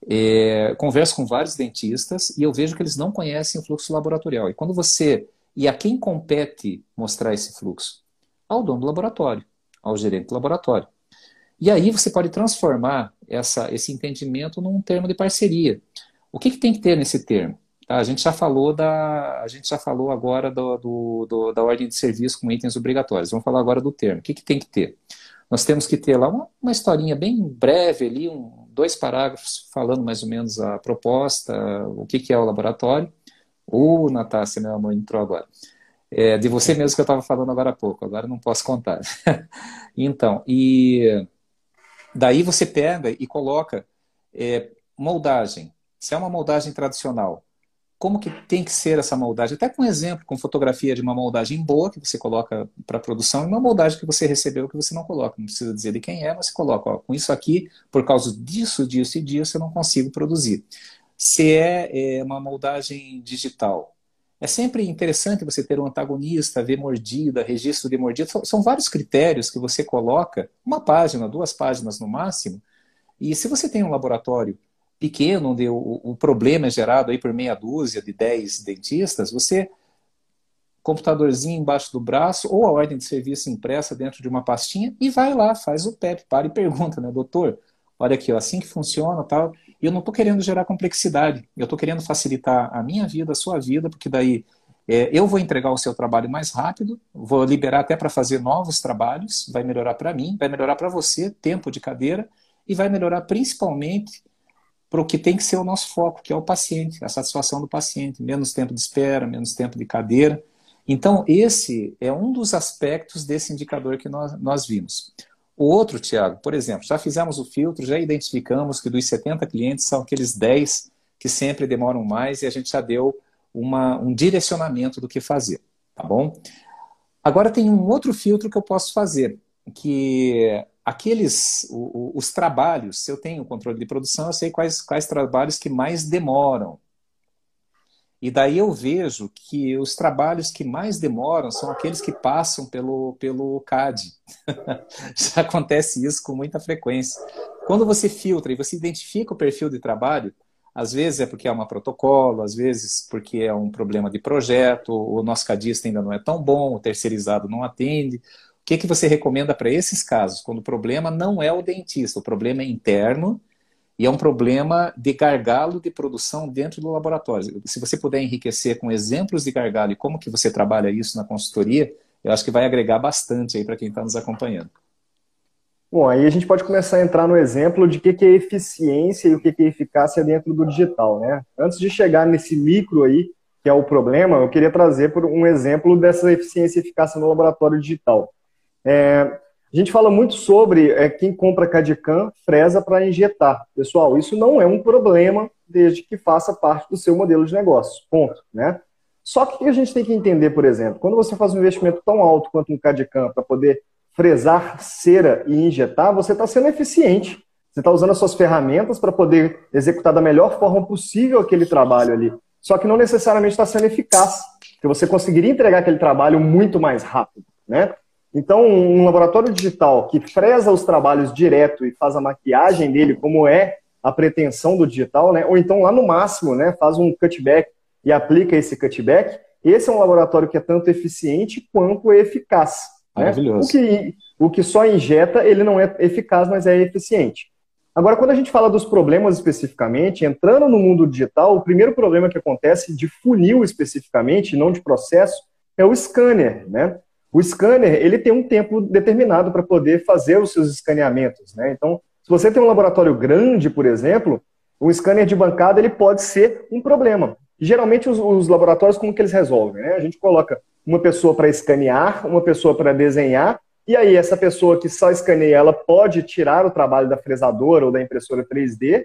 É, converso com vários dentistas e eu vejo que eles não conhecem o fluxo laboratorial. E quando você. E a quem compete mostrar esse fluxo? Ao dono do laboratório, ao gerente do laboratório. E aí você pode transformar essa, esse entendimento num termo de parceria. O que, que tem que ter nesse termo? Tá? A gente já falou da, a gente já falou agora do, do, do, da ordem de serviço com itens obrigatórios. Vamos falar agora do termo. O que, que tem que ter? Nós temos que ter lá uma, uma historinha bem breve ali, um, dois parágrafos falando mais ou menos a proposta, o que, que é o laboratório. Ô, Natácia, meu amor, entrou agora. É, de você mesmo que eu estava falando agora há pouco, agora não posso contar. então, e daí você pega e coloca é, moldagem. Se é uma moldagem tradicional, como que tem que ser essa moldagem, até com exemplo, com fotografia de uma moldagem boa que você coloca para produção e uma moldagem que você recebeu que você não coloca, não precisa dizer de quem é, mas você coloca, ó, com isso aqui, por causa disso, disso e disso, eu não consigo produzir. Se é, é uma moldagem digital, é sempre interessante você ter um antagonista, ver mordida, registro de mordida, são, vários critérios que você coloca, uma página, duas páginas no máximo, e se você tem um laboratório pequeno, onde o, o problema é gerado aí por meia dúzia de dez dentistas, você computadorzinho embaixo do braço ou a ordem de serviço impressa dentro de uma pastinha e vai lá, faz o PEP, para e pergunta, né, doutor? Olha aqui, ó, assim que funciona, tal. E eu não estou querendo gerar complexidade, eu estou querendo facilitar a minha vida, a sua vida, porque daí é, eu vou entregar o seu trabalho mais rápido, vou liberar até para fazer novos trabalhos, vai melhorar para mim, vai melhorar para você, tempo de cadeira, e vai melhorar principalmente para o que tem que ser o nosso foco, que é o paciente, a satisfação do paciente, menos tempo de espera, menos tempo de cadeira. Então, esse é um dos aspectos desse indicador que nós, nós vimos. O outro, Tiago, por exemplo, já fizemos o filtro, já identificamos que dos 70 clientes são aqueles 10 que sempre demoram mais e a gente já deu uma, um direcionamento do que fazer, tá bom? Agora tem um outro filtro que eu posso fazer, que aqueles o, o, os trabalhos, se eu tenho controle de produção, eu sei quais, quais trabalhos que mais demoram. E daí eu vejo que os trabalhos que mais demoram são aqueles que passam pelo, pelo CAD. Já acontece isso com muita frequência. Quando você filtra e você identifica o perfil de trabalho, às vezes é porque é um protocolo, às vezes porque é um problema de projeto, o nosso cadista ainda não é tão bom, o terceirizado não atende, o que, que você recomenda para esses casos? Quando o problema não é o dentista, o problema é interno e é um problema de gargalo de produção dentro do laboratório. Se você puder enriquecer com exemplos de gargalo e como que você trabalha isso na consultoria, eu acho que vai agregar bastante aí para quem está nos acompanhando. Bom, aí a gente pode começar a entrar no exemplo de o que é eficiência e o que é eficácia dentro do digital, né? Antes de chegar nesse micro aí, que é o problema, eu queria trazer um exemplo dessa eficiência e eficácia no laboratório digital. É, a gente fala muito sobre é, quem compra Cadicam fresa para injetar. Pessoal, isso não é um problema desde que faça parte do seu modelo de negócio. Ponto. Né? Só que a gente tem que entender, por exemplo, quando você faz um investimento tão alto quanto um Cadicam para poder fresar cera e injetar, você está sendo eficiente. Você está usando as suas ferramentas para poder executar da melhor forma possível aquele trabalho ali. Só que não necessariamente está sendo eficaz. que você conseguiria entregar aquele trabalho muito mais rápido, né? Então, um laboratório digital que fresa os trabalhos direto e faz a maquiagem dele, como é a pretensão do digital, né? ou então lá no máximo, né, faz um cutback e aplica esse cutback, esse é um laboratório que é tanto eficiente quanto eficaz. Né? Maravilhoso. O, que, o que só injeta, ele não é eficaz, mas é eficiente. Agora, quando a gente fala dos problemas especificamente, entrando no mundo digital, o primeiro problema que acontece de funil especificamente, não de processo, é o scanner, né? O scanner, ele tem um tempo determinado para poder fazer os seus escaneamentos, né? Então, se você tem um laboratório grande, por exemplo, um scanner de bancada, ele pode ser um problema. geralmente, os, os, laboratórios, como que eles resolvem? Né? A gente coloca uma pessoa para escanear, uma pessoa para desenhar, e aí essa pessoa que só escaneia, ela pode tirar o trabalho da fresadora ou da impressora 3D,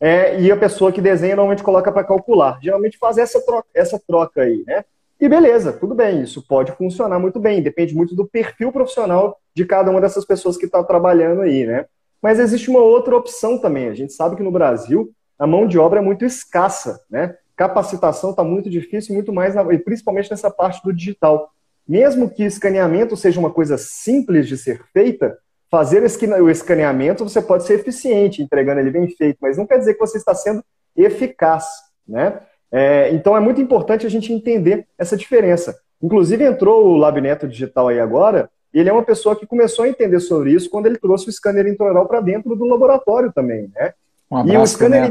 é, e a pessoa que desenha normalmente coloca para calcular. Geralmente faz essa troca, essa troca aí, né? E beleza, tudo bem, isso pode funcionar muito bem, depende muito do perfil profissional de cada uma dessas pessoas que está trabalhando aí, né? Mas existe uma outra opção também. A gente sabe que no Brasil a mão de obra é muito escassa, né? Capacitação está muito difícil, muito mais, na, principalmente nessa parte do digital. Mesmo que escaneamento seja uma coisa simples de ser feita, fazer o escaneamento você pode ser eficiente entregando ele bem feito, mas não quer dizer que você está sendo eficaz, né? É, então é muito importante a gente entender essa diferença. Inclusive entrou o Labneto Digital aí agora, e ele é uma pessoa que começou a entender sobre isso quando ele trouxe o scanner intraoral para dentro do laboratório também, né? Um abraço, e o scanner,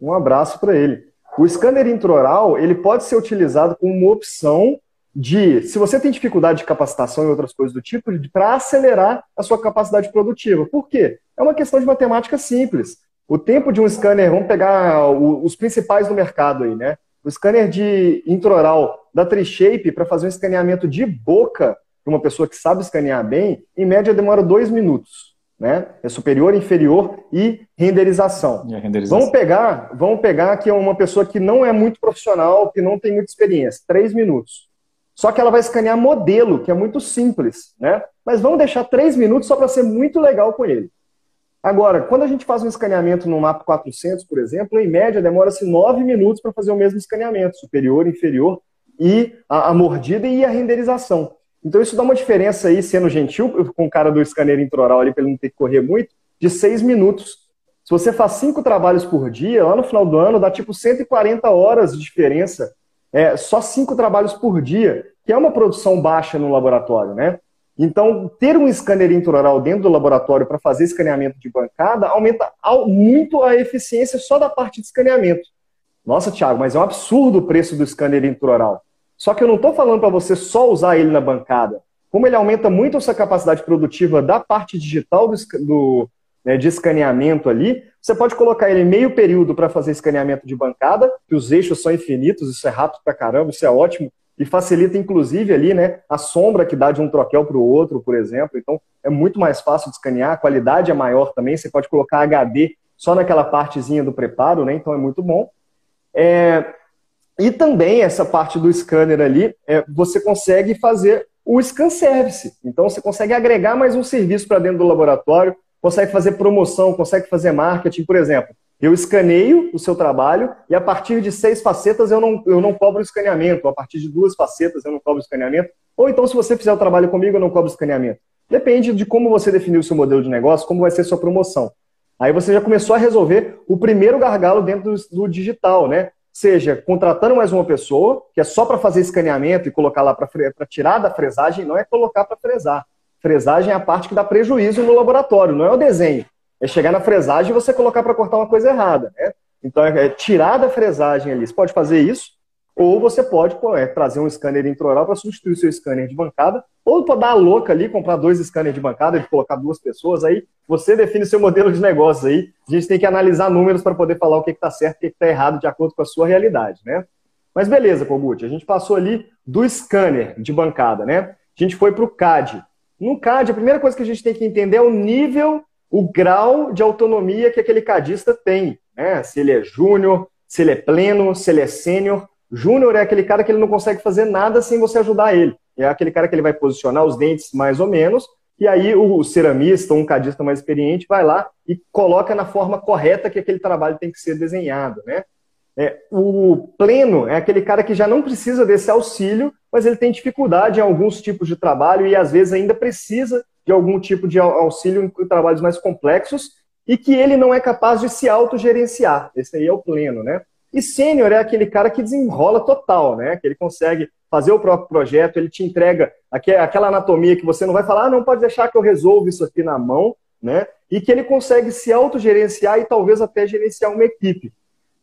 um abraço para ele. O scanner intraoral, ele pode ser utilizado como uma opção de, se você tem dificuldade de capacitação e outras coisas do tipo, para acelerar a sua capacidade produtiva. Por quê? É uma questão de matemática simples. O tempo de um scanner, vamos pegar os principais do mercado aí, né? O scanner de intraoral da Trishape para fazer um escaneamento de boca para uma pessoa que sabe escanear bem, em média demora dois minutos. Né? É superior, inferior e renderização. E renderização. Vamos pegar, vamos pegar que é uma pessoa que não é muito profissional, que não tem muita experiência, três minutos. Só que ela vai escanear modelo, que é muito simples, né? Mas vamos deixar três minutos só para ser muito legal com ele. Agora, quando a gente faz um escaneamento no MAP 400, por exemplo, em média demora-se 9 minutos para fazer o mesmo escaneamento, superior, inferior, e a, a, mordida e a renderização. Então isso dá uma diferença aí, sendo gentil com o cara do scanner intraoral ali, para ele não ter que correr muito, de 6 minutos. Se você faz cinco trabalhos por dia, lá no final do ano dá tipo 140 horas de diferença. É, só cinco trabalhos por dia, que é uma produção baixa no laboratório, né? Então, ter um scanner intraoral dentro do laboratório para fazer escaneamento de bancada aumenta muito a eficiência só da parte de escaneamento. Nossa, Thiago, mas é um absurdo o preço do scanner intraoral. Só que eu não estou falando para você só usar ele na bancada. Como ele aumenta muito a sua capacidade produtiva da parte digital do, do né, de escaneamento ali, você pode colocar ele meio período para fazer escaneamento de bancada, que os eixos são infinitos, isso é rápido para caramba, isso é ótimo e facilita inclusive ali, né, a sombra que dá de um troquel para o outro, por exemplo. Então é muito mais fácil de escanear, a qualidade é maior também. Você pode colocar HD só naquela partezinha do preparo, né? Então é muito bom. É... E também essa parte do scanner ali, é, você consegue fazer o scan service. Então você consegue agregar mais um serviço para dentro do laboratório, consegue fazer promoção, consegue fazer marketing, por exemplo. Eu escaneio o seu trabalho e a partir de seis facetas eu não, eu não cobro escaneamento, a partir de duas facetas eu não cobro escaneamento, ou então se você fizer o trabalho comigo eu não cobro escaneamento. Depende de como você definiu o seu modelo de negócio, como vai ser sua promoção. Aí você já começou a resolver o primeiro gargalo dentro do, do digital, né? Seja contratando mais uma pessoa, que é só para fazer escaneamento e colocar lá para tirar da fresagem, não é colocar para fresar. Fresagem é a parte que dá prejuízo no laboratório, não é o desenho. É chegar na fresagem e você colocar para cortar uma coisa errada. Né? Então, é, é tirar da fresagem ali. Você pode fazer isso, ou você pode pô, é, trazer um scanner intraoral para substituir o seu scanner de bancada, ou para dar a louca ali, comprar dois scanners de bancada, de colocar duas pessoas, aí você define seu modelo de negócio aí. A gente tem que analisar números para poder falar o que está certo e o que está errado de acordo com a sua realidade, né? Mas beleza, Kogut, a gente passou ali do scanner de bancada, né? A gente foi para o CAD. No CAD, a primeira coisa que a gente tem que entender é o nível o grau de autonomia que aquele cadista tem. Né? Se ele é júnior, se ele é pleno, se ele é sênior. Júnior é aquele cara que ele não consegue fazer nada sem você ajudar ele. É aquele cara que ele vai posicionar os dentes mais ou menos, e aí o ceramista um cadista mais experiente vai lá e coloca na forma correta que aquele trabalho tem que ser desenhado. Né? É, o pleno é aquele cara que já não precisa desse auxílio, mas ele tem dificuldade em alguns tipos de trabalho e às vezes ainda precisa de algum tipo de auxílio em trabalhos mais complexos e que ele não é capaz de se autogerenciar. Esse aí é o pleno, né? E sênior é aquele cara que desenrola total, né? Que ele consegue fazer o próprio projeto, ele te entrega aquela anatomia que você não vai falar, ah, não pode deixar que eu resolva isso aqui na mão, né? E que ele consegue se autogerenciar e talvez até gerenciar uma equipe.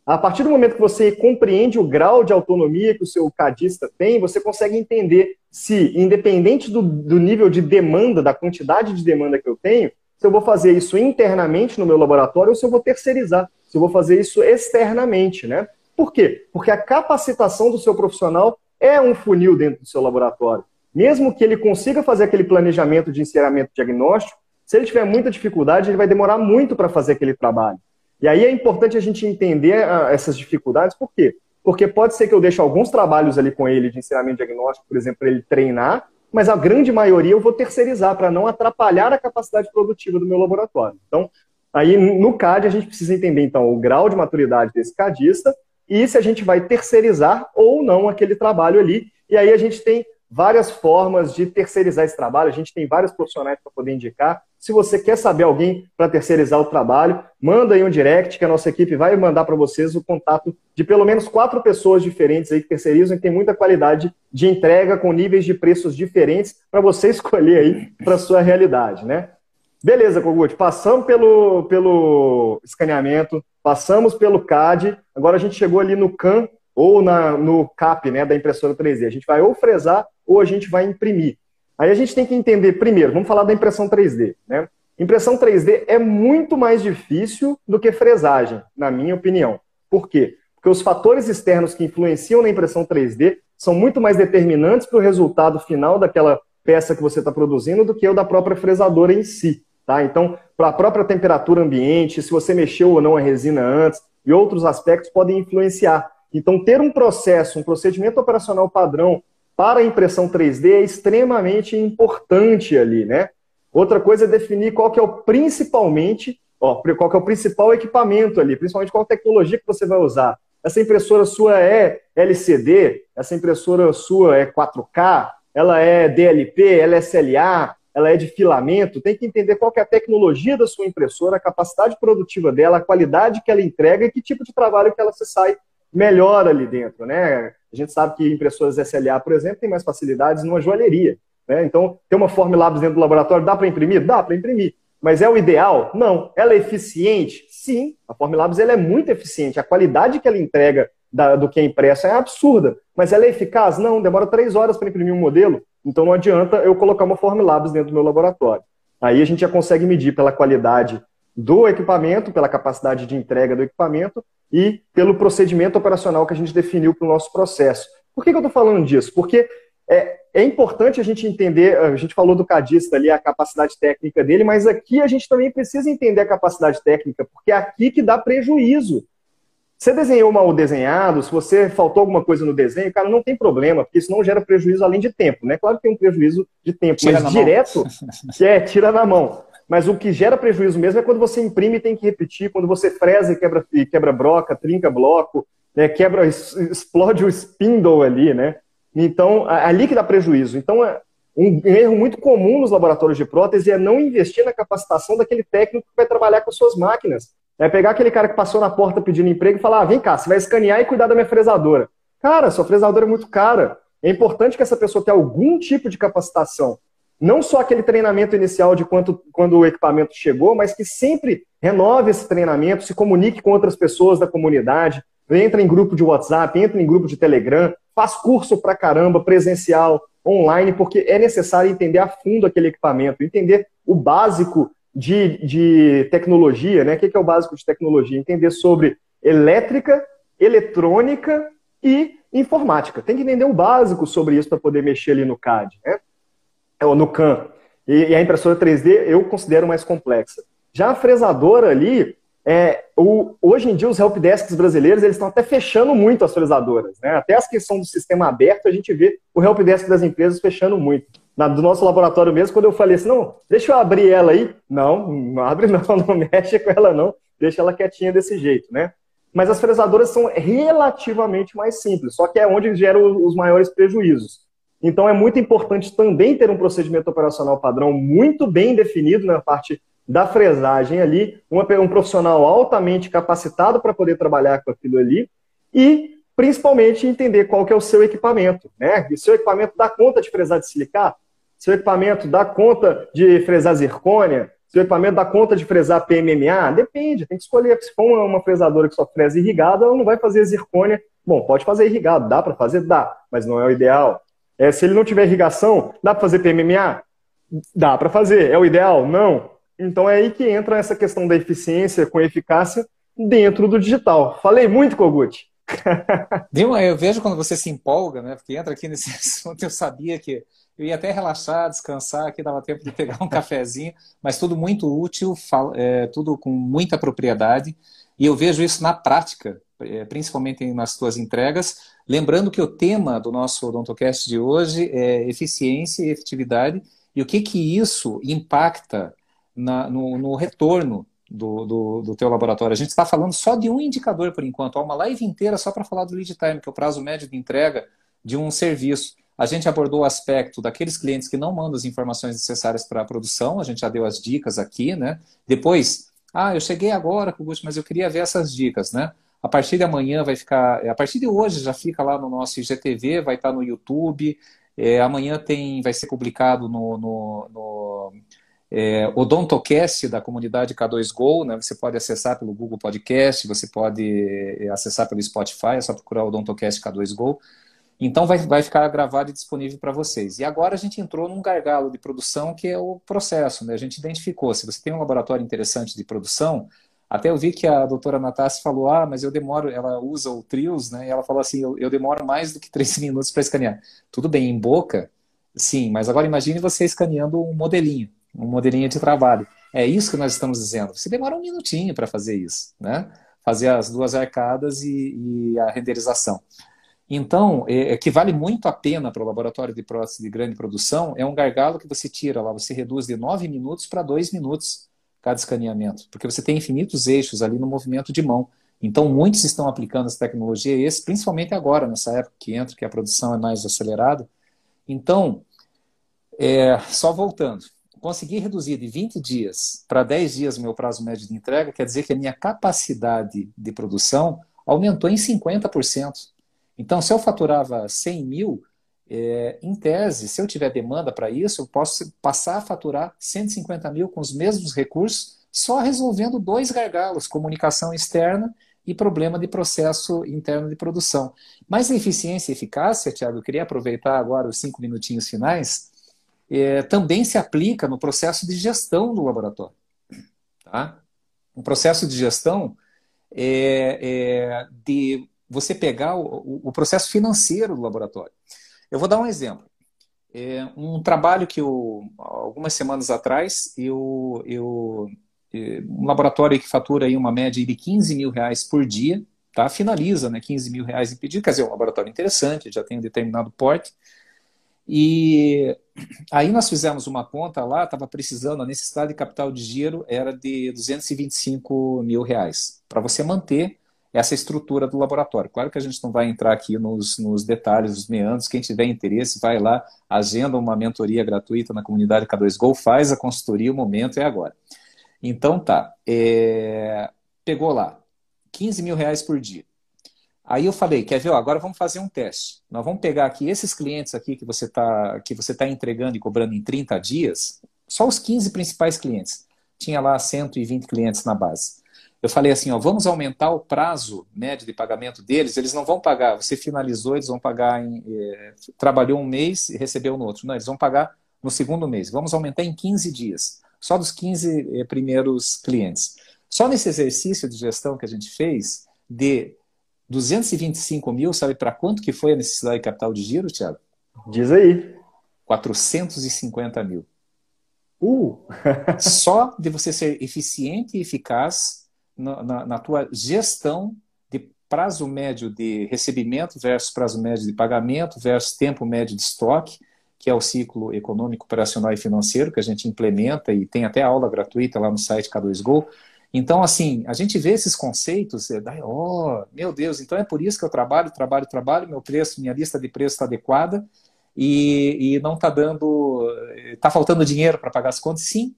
A partir do momento que você compreende o grau de autonomia que o seu cadista tem, você consegue entender se, independente do, do, nível de demanda, da quantidade de demanda que eu tenho, se eu vou fazer isso internamente no meu laboratório ou se eu vou terceirizar, se eu vou fazer isso externamente, né? Por quê? Porque a capacitação do seu profissional é um funil dentro do seu laboratório. Mesmo que ele consiga fazer aquele planejamento de encerramento diagnóstico, se ele tiver muita dificuldade, ele vai demorar muito para fazer aquele trabalho. E aí é importante a gente entender ah, essas dificuldades, por quê? Porque pode ser que eu deixe alguns trabalhos ali com ele de ensinamento diagnóstico, por exemplo, para ele treinar, mas a grande maioria eu vou terceirizar para não atrapalhar a capacidade produtiva do meu laboratório. Então, aí no CAD a gente precisa entender então o grau de maturidade desse cadista e se a gente vai terceirizar ou não aquele trabalho ali. E aí a gente tem várias formas de terceirizar esse trabalho, a gente tem vários profissionais para poder indicar. Se você quer saber alguém para terceirizar o trabalho, manda aí um direct que a nossa equipe vai mandar para vocês o contato de pelo menos quatro pessoas diferentes aí que terceirizam e tem muita qualidade de entrega com níveis de preços diferentes para você escolher aí para sua realidade, né? Beleza, Kogut, passamos pelo, pelo escaneamento, passamos pelo CAD, agora a gente chegou ali no CAN ou na, no CAP, né, da impressora 3D. A gente vai ou fresar ou a gente vai imprimir. Aí a gente tem que entender, primeiro, vamos falar da impressão 3D. Né? Impressão 3D é muito mais difícil do que fresagem, na minha opinião. Por quê? Porque os fatores externos que influenciam na impressão 3D são muito mais determinantes para o resultado final daquela peça que você está produzindo do que o da própria fresadora em si. Tá? Então, para a própria temperatura ambiente, se você mexeu ou não a resina antes, e outros aspectos podem influenciar. Então, ter um processo, um procedimento operacional padrão para a impressão 3D é extremamente importante ali, né? Outra coisa é definir qual que é o principalmente, ó, qual que é o principal equipamento ali, principalmente qual tecnologia que você vai usar. Essa impressora sua é LCD, essa impressora sua é 4K, ela é DLP, ela é SLA, ela é de filamento, tem que entender qual que é a tecnologia da sua impressora, a capacidade produtiva dela, a qualidade que ela entrega e que tipo de trabalho que ela se sai melhor ali dentro, né? A gente sabe que impressoras SLA, por exemplo, tem mais facilidades numa joalheria. Né? Então, ter uma Formlabs dentro do laboratório, dá para imprimir? Dá para imprimir. Mas é o ideal? Não. Ela é eficiente? Sim. A Formlabs ela é muito eficiente. A qualidade que ela entrega da, do que é impresso é absurda. Mas ela é eficaz? Não. Demora três horas para imprimir um modelo. Então, não adianta eu colocar uma Formlabs dentro do meu laboratório. Aí a gente já consegue medir pela qualidade do equipamento, pela capacidade de entrega do equipamento e pelo procedimento operacional que a gente definiu para o nosso processo. Por que, que eu estou falando disso? Porque é, é, importante a gente entender, a gente falou do cadista ali, a capacidade técnica dele, mas aqui a gente também precisa entender a capacidade técnica, porque é aqui que dá prejuízo. Você desenhou mal desenhado, se você faltou alguma coisa no desenho, cara, não tem problema, porque isso não gera prejuízo além de tempo, né? Claro que tem um prejuízo de tempo, tira mas direto, é, tira na mão. Mas o que gera prejuízo mesmo é quando você imprime e tem que repetir, quando você fresa e quebra, e quebra broca, trinca bloco, né, quebra, explode o spindle ali, né? Então, ali que dá prejuízo. Então, é um erro muito comum nos laboratórios de prótese é não investir na capacitação daquele técnico que vai trabalhar com as suas máquinas. É pegar aquele cara que passou na porta pedindo emprego e falar: ah, vem cá, você vai escanear e cuidar da minha fresadora. Cara, sua fresadora é muito cara. É importante que essa pessoa tenha algum tipo de capacitação não só aquele treinamento inicial de quanto, quando o equipamento chegou, mas que sempre renove esse treinamento, se comunique com outras pessoas da comunidade, entra em grupo de WhatsApp, entra em grupo de Telegram, faz curso pra caramba, presencial, online, porque é necessário entender a fundo aquele equipamento, entender o básico de, de tecnologia, né? O que é o básico de tecnologia? Entender sobre elétrica, eletrônica e informática. Tem que entender o básico sobre isso para poder mexer ali no CAD, né? Ou no CAN. E, e, a impressora 3D eu considero mais complexa. Já a fresadora ali, é, o, hoje em dia os helpdesks brasileiros eles estão até fechando muito as fresadoras. Né? Até as questões do sistema aberto, a gente vê o helpdesk das empresas fechando muito. Na, do nosso laboratório mesmo, quando eu falei assim, não, deixa eu abrir ela aí. Não, não abre não, não mexe com ela não, deixa ela quietinha desse jeito, né? mas as fresadoras são relativamente mais simples, só que é onde geram os maiores prejuízos. Então é muito importante também ter um procedimento operacional padrão muito bem definido na parte da fresagem ali, um profissional altamente capacitado para poder trabalhar com aquilo ali e principalmente entender qual que é o seu equipamento, né? E seu equipamento dá conta de fresar de silicato? Seu equipamento dá conta de fresar zircônia? Seu equipamento dá conta de fresar PMMA? Depende, tem que escolher. Se for uma fresadora que só fresa irrigada, ela não vai fazer zircônia. Bom, pode fazer irrigado, dá para fazer? Dá, mas não é o ideal. É, se ele não tiver irrigação, dá para fazer PMMA? Dá para fazer. É o ideal? Não. Então é aí que entra essa questão da eficiência com eficácia dentro do digital. Falei muito, Kogut. Viu? Eu vejo quando você se empolga, né? Porque entra aqui nesse assunto, eu sabia que eu ia até relaxar, descansar, que dava tempo de pegar um cafezinho, mas tudo muito útil, é, tudo com muita propriedade. E eu vejo isso na prática, é, principalmente nas tuas entregas. Lembrando que o tema do nosso Odontocast de hoje é eficiência e efetividade e o que, que isso impacta na, no, no retorno do, do, do teu laboratório. A gente está falando só de um indicador por enquanto, há uma live inteira só para falar do lead time, que é o prazo médio de entrega de um serviço. A gente abordou o aspecto daqueles clientes que não mandam as informações necessárias para a produção, a gente já deu as dicas aqui, né? Depois, ah, eu cheguei agora, Gusto, mas eu queria ver essas dicas, né? A partir de amanhã vai ficar, a partir de hoje já fica lá no nosso IGTV, vai estar no YouTube, é, amanhã tem, vai ser publicado no, no, no é, Odontocast da comunidade K2Go, né? Você pode acessar pelo Google Podcast, você pode é, acessar pelo Spotify, é só procurar Odontocast K2Go. Então vai, vai ficar gravado e disponível para vocês. E agora a gente entrou num gargalo de produção que é o processo, né? A gente identificou, se você tem um laboratório interessante de produção, até eu vi que a doutora Natassi falou, ah, mas eu demoro, ela usa o Trios, né? E ela falou assim, eu, eu demoro mais do que três minutos para escanear. Tudo bem, em boca, sim, mas agora imagine você escaneando um modelinho um modelinho de trabalho. É isso que nós estamos dizendo. Você demora um minutinho para fazer isso, né? Fazer as duas arcadas e, e a renderização. Então, é, é, que vale muito a pena para o laboratório de prótese de grande produção, é um gargalo que você tira lá, você reduz de 9 minutos para 2 minutos cada escaneamento, porque você tem infinitos eixos ali no movimento de mão. Então, muitos estão aplicando essa tecnologia, esse, principalmente agora, nessa época que entra, que a produção é mais acelerada. Então, é, só voltando, conseguir reduzir de 20 dias para 10 dias o meu prazo médio de entrega, quer dizer que a minha capacidade de produção aumentou em 50%. Então, se eu faturava 100 mil, é, em tese, se eu tiver demanda para isso, eu posso passar a faturar 150 mil com os mesmos recursos, só resolvendo dois gargalos: comunicação externa e problema de processo interno de produção. Mas a eficiência e eficácia, Tiago, eu queria aproveitar agora os cinco minutinhos finais é, também se aplica no processo de gestão do laboratório. Tá? O processo de gestão é, é de você pegar o, o, processo financeiro do laboratório. Eu vou dar um exemplo. É um trabalho que eu, algumas semanas atrás, eu, eu é, um laboratório que fatura aí uma média de 15 mil reais por dia, tá? finaliza né, 15 mil reais em pedido, quer dizer, é um laboratório interessante, já tem um determinado porte, e aí nós fizemos uma conta lá, estava precisando, a necessidade de capital de giro era de 225 mil reais, para você manter essa estrutura do laboratório. Claro que a gente não vai entrar aqui nos, nos detalhes, os meandros, quem tiver interesse, vai lá, agenda uma mentoria gratuita na comunidade K2Go, faz a consultoria, o momento é agora. Então tá, é... pegou lá, 15 mil reais por dia. Aí eu falei, quer ver, agora vamos fazer um teste. Nós vamos pegar aqui esses clientes aqui que você está que você tá entregando e cobrando em 30 dias, só os 15 principais clientes. Tinha lá 120 clientes na base. Eu falei assim, ó, vamos aumentar o prazo médio de pagamento deles. Eles não vão pagar, você finalizou, eles vão pagar em. Eh, trabalhou um mês e recebeu no outro. Não, eles vão pagar no segundo mês. Vamos aumentar em 15 dias. Só dos 15 eh, primeiros clientes. Só nesse exercício de gestão que a gente fez, de 225 mil, sabe para quanto que foi a necessidade de capital de giro, Thiago? Diz aí. 450 mil. Uh! Só de você ser eficiente e eficaz na, na, tua gestão de prazo médio de recebimento versus prazo médio de pagamento versus tempo médio de estoque, que é o ciclo econômico, operacional e financeiro que a gente implementa e tem até aula gratuita lá no site K2Go. Então, assim, a gente vê esses conceitos, daí, oh, meu Deus, então é por isso que eu trabalho, trabalho, trabalho, meu preço, minha lista de preço está adequada e, e não está dando, está faltando dinheiro para pagar as contas? Sim,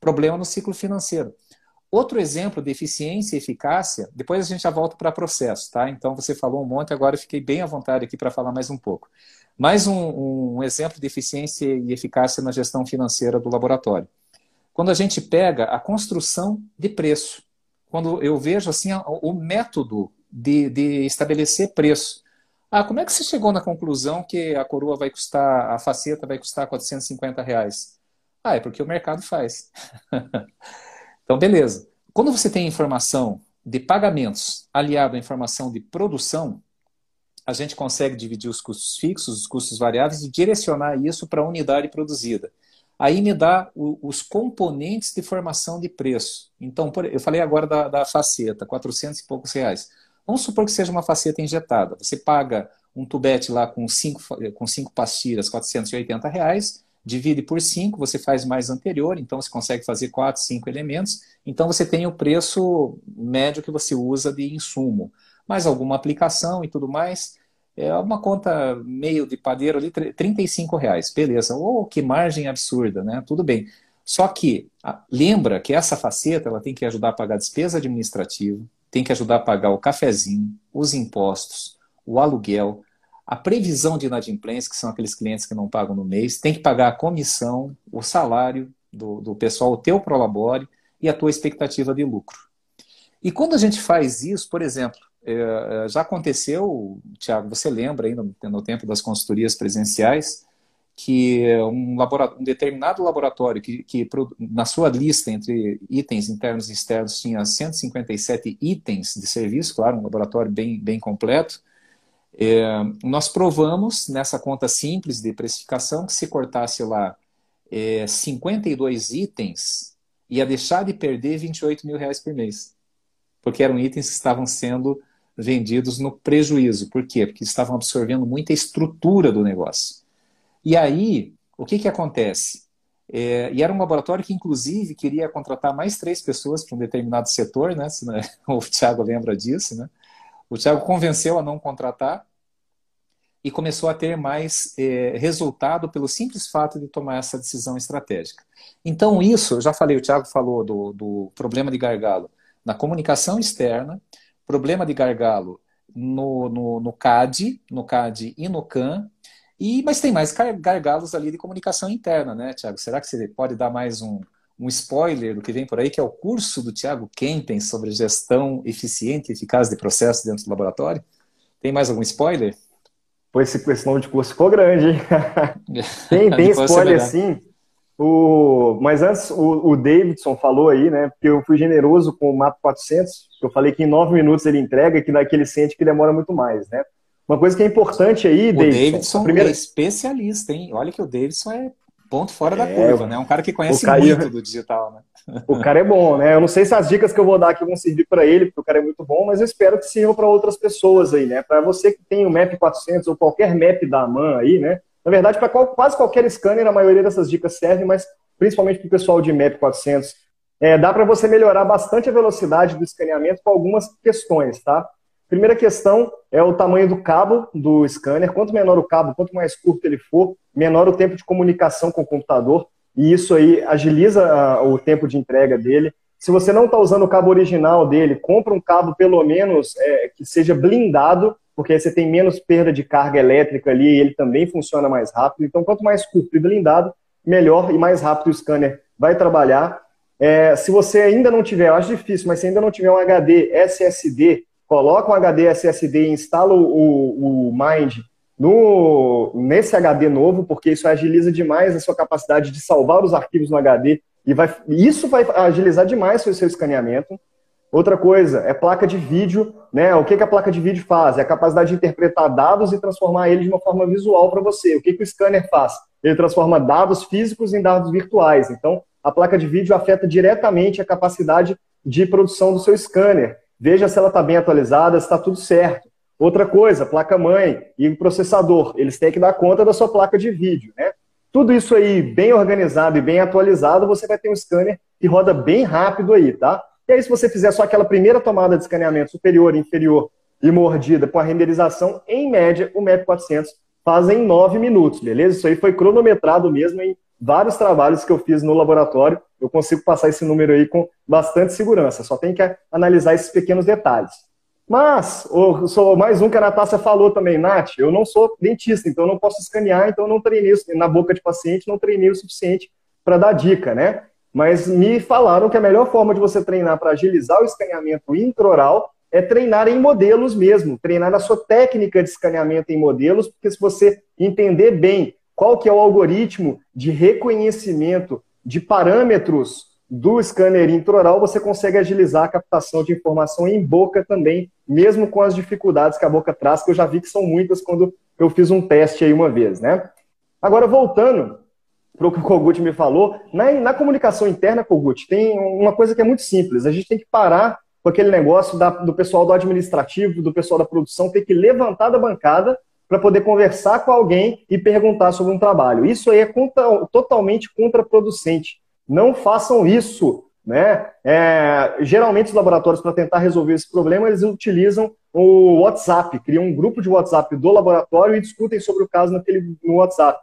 problema no ciclo financeiro. Outro exemplo de eficiência e eficácia, depois a gente já volta para processo, tá? Então você falou um monte, agora eu fiquei bem à vontade aqui para falar mais um pouco. Mais um, um exemplo de eficiência e eficácia na gestão financeira do laboratório. Quando a gente pega a construção de preço, quando eu vejo assim o método de, de estabelecer preço. Ah, como é que você chegou na conclusão que a coroa vai custar, a faceta vai custar 450 reais? Ah, é porque o mercado faz. então, beleza. Quando você tem informação de pagamentos aliado à informação de produção, a gente consegue dividir os custos fixos, os custos variáveis e direcionar isso para a unidade produzida. Aí me dá o, os componentes de formação de preço. Então, por, eu falei agora da, da faceta, 400 e poucos reais. Vamos supor que seja uma faceta injetada. Você paga um tubete lá com cinco, com cinco pastilhas, 480 reais, divide por 5, você faz mais anterior, então você consegue fazer 4, 5 elementos, então você tem o preço médio que você usa de insumo. Mais alguma aplicação e tudo mais, é uma conta meio de padeiro ali, 35 reais, beleza. Oh, que margem absurda, né? Tudo bem. Só que lembra que essa faceta ela tem que ajudar a pagar a despesa administrativa, tem que ajudar a pagar o cafezinho, os impostos, o aluguel, a previsão de inadimplência, que são aqueles clientes que não pagam no mês, tem que pagar a comissão, o salário do, do pessoal, o teu prolabore e a tua expectativa de lucro. E quando a gente faz isso, por exemplo, é, é, já aconteceu, Tiago, você lembra aí no, no, tempo das consultorias presenciais, que um, um determinado laboratório que, que, na sua lista entre itens internos e externos tinha 157 itens de serviço, claro, um laboratório bem, bem completo, é, nós provamos nessa conta simples de precificação que se cortasse lá é, 52 itens, ia deixar de perder 28 mil reais por mês. Porque eram itens que estavam sendo vendidos no prejuízo. Por quê? Porque estavam absorvendo muita estrutura do negócio. E aí, o que, que acontece? É, e era um laboratório que, inclusive, queria contratar mais três pessoas para um determinado setor, né? Né? o Thiago lembra disso, né? O Thiago convenceu a não contratar e começou a ter mais é, resultado pelo simples fato de tomar essa decisão estratégica. Então, isso, eu já falei, o Thiago falou do, do problema de gargalo na comunicação externa, problema de gargalo no, no, no CAD, no CAD e no CAN, e, mas tem mais gargalos ali de comunicação interna, né, Tiago? Será que você pode dar mais um, um spoiler do que vem por aí, que é o curso do Tiago Kempen sobre gestão eficiente e eficaz de processos dentro do laboratório? Tem mais algum spoiler? Pois esse, esse nome de curso ficou grande, hein? tem, tem spoiler sim. O, mas antes, o, o, Davidson falou aí, né? Porque eu fui generoso com o MAP 400, eu falei que em nove minutos ele entrega, que naquele sente que demora muito mais, né? Uma coisa que é importante aí, o Davidson. Davidson primeira... é especialista, hein? Olha que o Davidson é ponto fora da é, curva, né? Um cara que conhece Caio... muito do digital, né? O cara é bom, né? Eu não sei se as dicas que eu vou dar aqui vão servir para ele, porque o cara é muito bom, mas eu espero que sirvam para outras pessoas aí, né? Para você que tem o MAP 400 ou qualquer MAP da AMAN aí, né? Na verdade, para quase qualquer scanner, a maioria dessas dicas servem, mas principalmente para o pessoal de MAP 400, é, dá para você melhorar bastante a velocidade do escaneamento com algumas questões, tá? Primeira questão é o tamanho do cabo do scanner. Quanto menor o cabo, quanto mais curto ele for, menor o tempo de comunicação com o computador. E isso aí agiliza ah, o tempo de entrega dele. Se você não está usando o cabo original dele, compra um cabo pelo menos é, que seja blindado porque aí você tem menos perda de carga elétrica ali e ele também funciona mais rápido. Então, quanto mais curto e blindado, melhor e mais rápido o scanner vai trabalhar. É, se você ainda não tiver, eu acho difícil, mas se ainda não tiver um HD SSD, coloca um HD SSD e instala o, o Mind no, nesse HD novo, porque isso agiliza demais a sua capacidade de salvar os arquivos no HD e vai, isso vai agilizar demais o seu escaneamento. Outra coisa é placa de vídeo, né? O que, que a placa de vídeo faz? É a capacidade de interpretar dados e transformar eles de uma forma visual para você. O que, que o scanner faz? Ele transforma dados físicos em dados virtuais. Então, a placa de vídeo afeta diretamente a capacidade de produção do seu scanner. Veja se ela está bem atualizada, se está tudo certo. Outra coisa, placa-mãe e processador, eles têm que dar conta da sua placa de vídeo, né? Tudo isso aí bem organizado e bem atualizado, você vai ter um scanner que roda bem rápido aí, tá? E aí, se você fizer só aquela primeira tomada de escaneamento superior, inferior e mordida com a renderização, em média, o MEP 400 faz em 9 minutos, beleza? Isso aí foi cronometrado mesmo em vários trabalhos que eu fiz no laboratório. Eu consigo passar esse número aí com bastante segurança, só tem que analisar esses pequenos detalhes. Mas, sou mais um que a Natácia falou também, Nath, eu não sou dentista, então eu não posso escanear, então eu não treinei na boca de paciente, não treinei o suficiente para dar dica, né? Mas me falaram que a melhor forma de você treinar para agilizar o escaneamento intraoral é treinar em modelos mesmo, treinar a sua técnica de escaneamento em modelos, porque se você entender bem qual que é o algoritmo de reconhecimento de parâmetros do scanner intraoral, você consegue agilizar a captação de informação em boca também, mesmo com as dificuldades que a boca traz, que eu já vi que são muitas quando eu fiz um teste aí uma vez, né? Agora, voltando para o que o Kogut me falou, na, na comunicação interna, Kogut, tem uma coisa que é muito simples. A gente tem que parar com aquele negócio da, do pessoal do administrativo, do pessoal da produção, ter que levantar da bancada para poder conversar com alguém e perguntar sobre um trabalho. Isso aí é contra, totalmente contraproducente. Não façam isso. Né? É, geralmente, os laboratórios, para tentar resolver esse problema, eles utilizam o WhatsApp, criam um grupo de WhatsApp do laboratório e discutem sobre o caso naquele, no WhatsApp.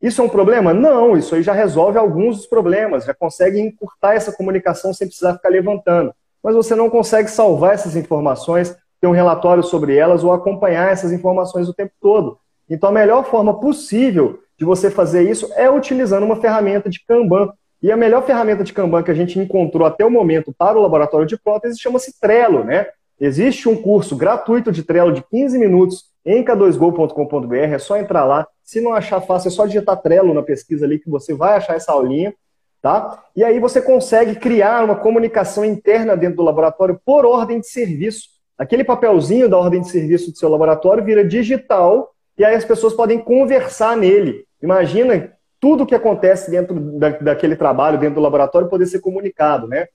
Isso é um problema? Não, isso aí já resolve alguns dos problemas, já consegue encurtar essa comunicação sem precisar ficar levantando. Mas você não consegue salvar essas informações, ter um relatório sobre elas ou acompanhar essas informações o tempo todo. Então, a melhor forma possível de você fazer isso é utilizando uma ferramenta de Kanban. E a melhor ferramenta de Kanban que a gente encontrou até o momento para o laboratório de prótese chama-se Trello, né? Existe um curso gratuito de Trello de 15 minutos em k2go.com.br, é só entrar lá. Se não achar fácil, é só digitar Trello na pesquisa ali que você vai achar essa aulinha, tá? E aí você consegue criar uma comunicação interna dentro do laboratório por ordem de serviço. Aquele papelzinho da ordem de serviço do seu laboratório vira digital e aí as pessoas podem conversar nele. Imagina tudo o que acontece dentro da, daquele trabalho, dentro do laboratório, poder ser comunicado, né?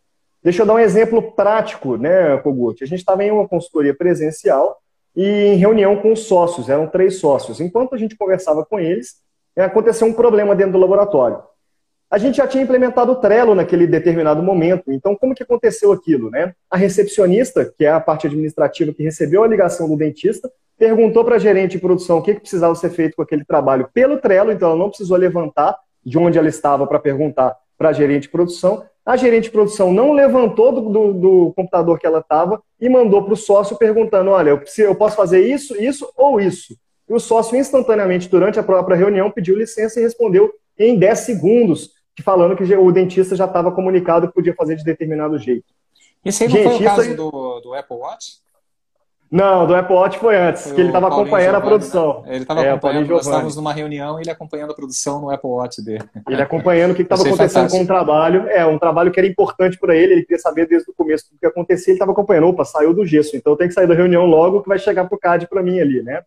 Deixa eu dar um exemplo prático, né, Kogut? A gente estava em uma consultoria presencial e em reunião com os sócios, eram três sócios. Enquanto a gente conversava com eles, aconteceu um problema dentro do laboratório. A gente já tinha implementado o Trello naquele determinado momento, então como que aconteceu aquilo, né? A recepcionista, que é a parte administrativa que recebeu a ligação do dentista, perguntou para a gerente de produção o que, que precisava ser feito com aquele trabalho pelo Trello, então ela não precisou levantar de onde ela estava para perguntar para a gerente de produção. A gerente de produção não levantou do, do, do computador que ela estava e mandou para o sócio perguntando: olha, eu, eu posso fazer isso, isso ou isso? E o sócio, instantaneamente, durante a própria reunião, pediu licença e respondeu em 10 segundos, falando que o dentista já estava comunicado que podia fazer de determinado jeito. Esse aí não Gente, foi o caso aí... do, do Apple Watch? Não, do Apple Watch foi antes, foi que ele estava acompanhando Giovanni, a produção. Né? Ele estava é, acompanhando, nós estávamos numa reunião e ele acompanhando a produção no Apple Watch dele. Ele acompanhando o que estava acontecendo fantástico. com o trabalho. É, um trabalho que era importante para ele, ele queria saber desde o começo do que acontecia, ele estava acompanhando. Opa, saiu do gesso, então tem que sair da reunião logo que vai chegar para o CAD para mim ali, né?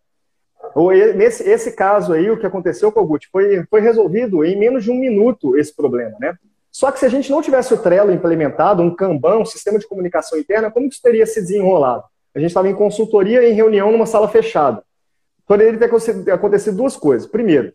Nesse esse caso aí, o que aconteceu com o Gucci foi, foi resolvido em menos de um minuto esse problema, né? Só que se a gente não tivesse o Trello implementado, um Kanban, um sistema de comunicação interna, como que isso teria se desenrolado? A gente estava em consultoria em reunião numa sala fechada. Poderia ter acontecido duas coisas. Primeiro,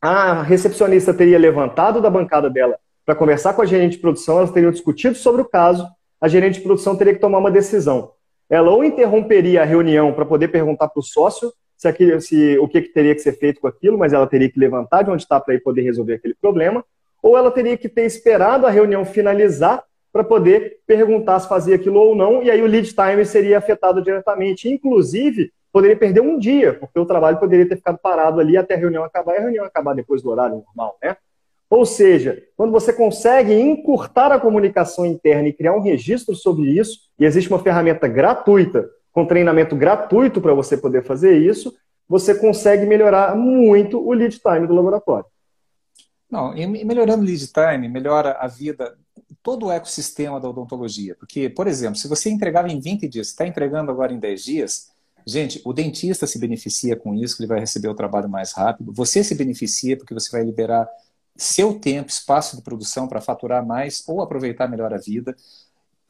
a recepcionista teria levantado da bancada dela para conversar com a gerente de produção, elas teriam discutido sobre o caso, a gerente de produção teria que tomar uma decisão. Ela ou interromperia a reunião para poder perguntar para o sócio se, aquilo, se o que, que, teria que ser feito com aquilo, mas ela teria que levantar de onde está para poder resolver aquele problema, ou ela teria que ter esperado a reunião finalizar para poder perguntar se fazia aquilo ou não, e aí o lead time seria afetado diretamente. Inclusive, poderia perder um dia, porque o trabalho poderia ter ficado parado ali até a reunião acabar, e a reunião acabar depois do horário normal, né? Ou seja, quando você consegue encurtar a comunicação interna e criar um registro sobre isso, e existe uma ferramenta gratuita, com treinamento gratuito para você poder fazer isso, você consegue melhorar muito o lead time do laboratório. Não, e melhorando o lead time, melhora a vida todo o ecossistema da odontologia. Porque, por exemplo, se você entregava em 20 dias, está entregando agora em 10 dias, gente, o dentista se beneficia com isso, ele vai receber o trabalho mais rápido. Você se beneficia porque você vai liberar seu tempo, espaço de produção para faturar mais ou aproveitar melhor a vida.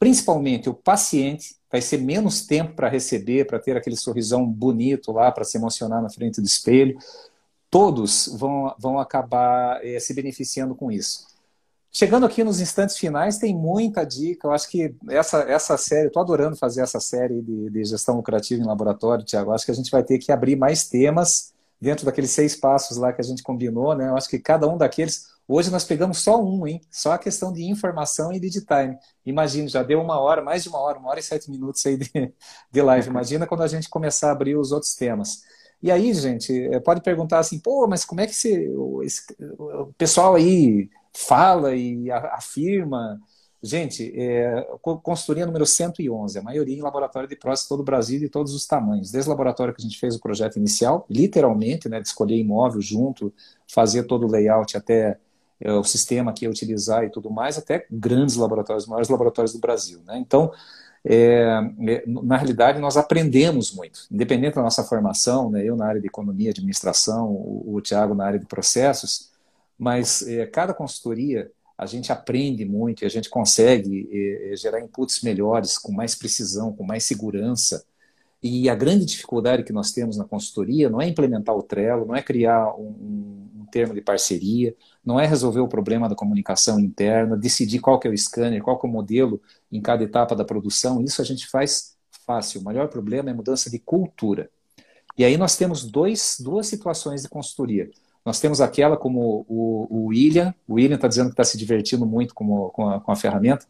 Principalmente o paciente vai ser menos tempo para receber, para ter aquele sorrisão bonito lá, para se emocionar na frente do espelho. Todos vão, vão acabar é, se beneficiando com isso. Chegando aqui nos instantes finais, tem muita dica. Eu acho que essa, essa série, estou adorando fazer essa série de, de gestão lucrativa em laboratório, Tiago. Acho que a gente vai ter que abrir mais temas dentro daqueles seis passos lá que a gente combinou, né? Eu acho que cada um daqueles. Hoje nós pegamos só um, hein? Só a questão de informação e de time. Imagina, já deu uma hora, mais de uma hora, uma hora e sete minutos aí de, de live. Imagina quando a gente começar a abrir os outros temas. E aí, gente, eh, pode perguntar assim, pô, mas como é que esse, o pessoal aí fala e afirma. Gente, é, consultoria número 111, a maioria em laboratório de próstata todo o Brasil de todos os tamanhos. Desde o laboratório que a gente fez o projeto inicial, literalmente, né, de escolher imóvel junto, fazer todo o layout até o sistema que ia utilizar e tudo mais, até grandes laboratórios, maiores laboratórios do Brasil. Né? Então, é, é, na realidade, nós aprendemos muito, independente da nossa formação, né, eu na área de economia, administração, o, o Tiago na área de processos, mas é, cada consultoria a gente aprende muito e a gente consegue é, gerar inputs melhores, com mais precisão, com mais segurança. E a grande dificuldade que nós temos na consultoria não é implementar o Trello, não é criar um termo de parceria, não é resolver o problema da comunicação interna, decidir qual que é o scanner, qual que é o modelo em cada etapa da produção. Isso a gente faz fácil. O maior problema é mudança de cultura. E aí nós temos dois, duas situações de consultoria. Nós temos aquela como o, o William, o William está dizendo que está se divertindo muito com, com, a, com a ferramenta,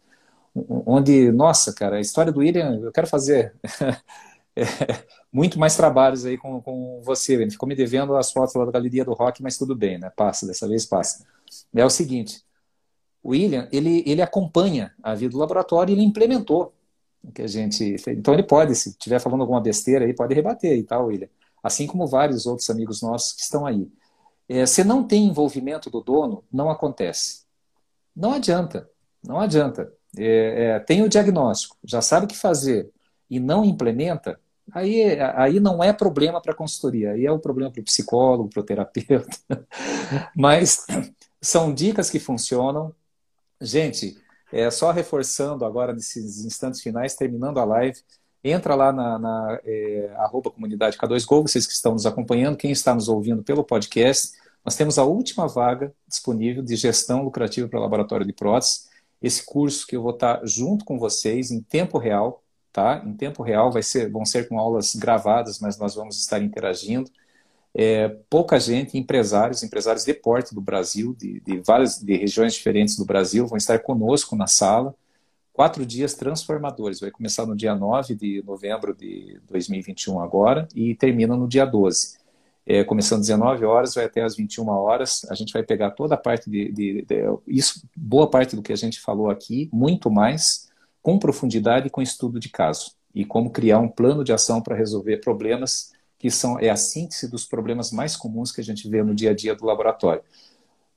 onde, nossa, cara, a história do William, eu quero fazer é, muito mais trabalhos aí com, com você. Ele ficou me devendo as fotos lá da Galeria do Rock, mas tudo bem, né? Passa, dessa vez passa. É o seguinte, o William, ele, ele acompanha a vida do laboratório e ele implementou o que a gente. Então ele pode, se estiver falando alguma besteira aí, pode rebater e tal, William. Assim como vários outros amigos nossos que estão aí. É, se não tem envolvimento do dono, não acontece. Não adianta, não adianta. É, é, tem o diagnóstico, já sabe o que fazer e não implementa, aí, aí não é problema para a consultoria, aí é o problema para o psicólogo, para o terapeuta. Mas são dicas que funcionam. Gente, é só reforçando agora nesses instantes finais, terminando a live, entra lá na, na é, arroba comunidade K2Go, vocês que estão nos acompanhando, quem está nos ouvindo pelo podcast, nós temos a última vaga disponível de gestão lucrativa para laboratório de próteses. Esse curso que eu vou estar junto com vocês em tempo real, tá? Em tempo real vai ser, vão ser com aulas gravadas, mas nós vamos estar interagindo. É, pouca gente, empresários, empresários de porte do Brasil, de, de várias de regiões diferentes do Brasil, vão estar conosco na sala quatro dias transformadores. Vai começar no dia 9 de novembro de 2021 agora e termina no dia 12. É, começando às 19 horas, vai até às 21 horas. A gente vai pegar toda a parte de, de, de, isso, boa parte do que a gente falou aqui, muito mais, com profundidade e com estudo de caso. E como criar um plano de ação para resolver problemas que são é a síntese dos problemas mais comuns que a gente vê no dia a dia do laboratório.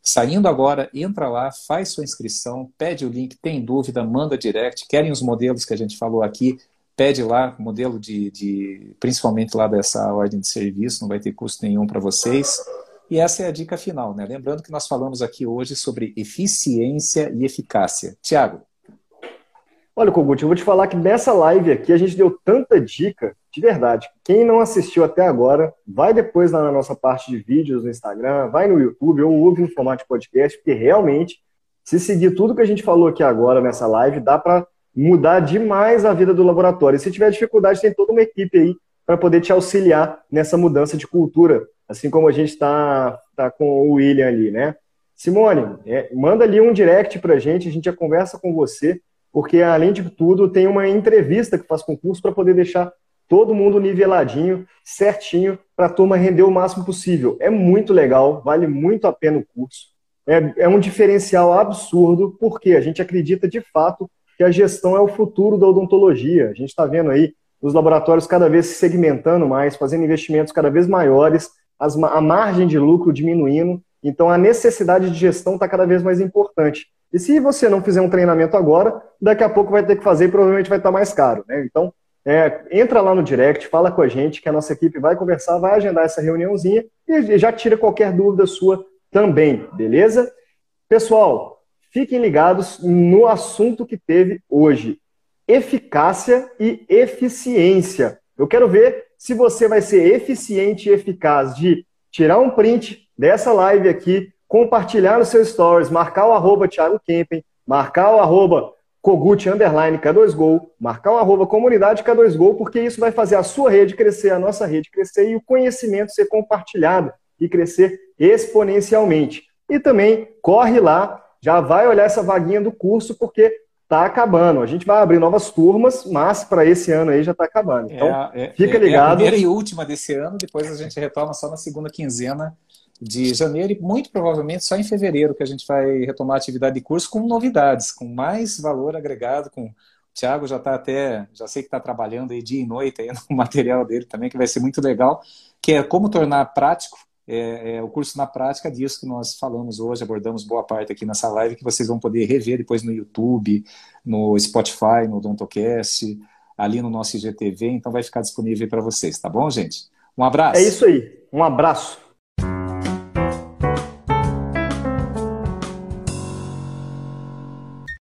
Saindo agora, entra lá, faz sua inscrição, pede o link, tem dúvida, manda direct, querem os modelos que a gente falou aqui, pede lá, modelo de, de principalmente lá dessa ordem de serviço, não vai ter custo nenhum para vocês. E essa é a dica final, né? Lembrando que nós falamos aqui hoje sobre eficiência e eficácia. Tiago. Olha, Kogut, eu vou te falar que nessa live aqui a gente deu tanta dica, de verdade. Quem não assistiu até agora, vai depois lá na nossa parte de vídeos no Instagram, vai no YouTube ou ouve no formato de podcast, porque realmente, se seguir tudo que a gente falou aqui agora nessa live, dá para mudar demais a vida do laboratório. E se tiver dificuldade, tem toda uma equipe aí para poder te auxiliar nessa mudança de cultura, assim como a gente está tá com o William ali, né? Simone, é, manda ali um direct para a gente, a gente já conversa com você porque além de tudo tem uma entrevista que faz concurso para poder deixar todo mundo niveladinho, certinho, para a turma render o máximo possível. É muito legal, vale muito a pena o curso. É, é um diferencial absurdo, porque a gente acredita de fato que a gestão é o futuro da odontologia. A gente está vendo aí os laboratórios cada vez se segmentando mais, fazendo investimentos cada vez maiores, as, a margem de lucro diminuindo. Então a necessidade de gestão está cada vez mais importante. E se você não fizer um treinamento agora, daqui a pouco vai ter que fazer e provavelmente vai estar mais caro. Né? Então, é, entra lá no direct, fala com a gente, que a nossa equipe vai conversar, vai agendar essa reuniãozinha e já tira qualquer dúvida sua também, beleza? Pessoal, fiquem ligados no assunto que teve hoje: eficácia e eficiência. Eu quero ver se você vai ser eficiente e eficaz de tirar um print dessa live aqui compartilhar nos seus stories, marcar o arroba Thiago Kempen, marcar o arroba Kogut underline K2Gol, marcar o arroba comunidade K2Gol, porque isso vai fazer a sua rede crescer, a nossa rede crescer e o conhecimento ser compartilhado e crescer exponencialmente. E também corre lá, já vai olhar essa vaguinha do curso, porque está acabando. A gente vai abrir novas turmas, mas para esse ano aí já está acabando. Então, é, é, fica ligado. É a primeira e última desse ano, depois a gente retoma só na segunda quinzena de janeiro e muito provavelmente só em fevereiro que a gente vai retomar a atividade de curso com novidades, com mais valor agregado, com o Thiago já está até, já sei que está trabalhando aí dia e noite aí no material dele também, que vai ser muito legal, que é como tornar prático é, é, o curso na prática disso que nós falamos hoje, abordamos boa parte aqui nessa live, que vocês vão poder rever depois no YouTube, no Spotify, no Dontocast, ali no nosso IGTV, então vai ficar disponível para vocês, tá bom, gente? Um abraço. É isso aí, um abraço.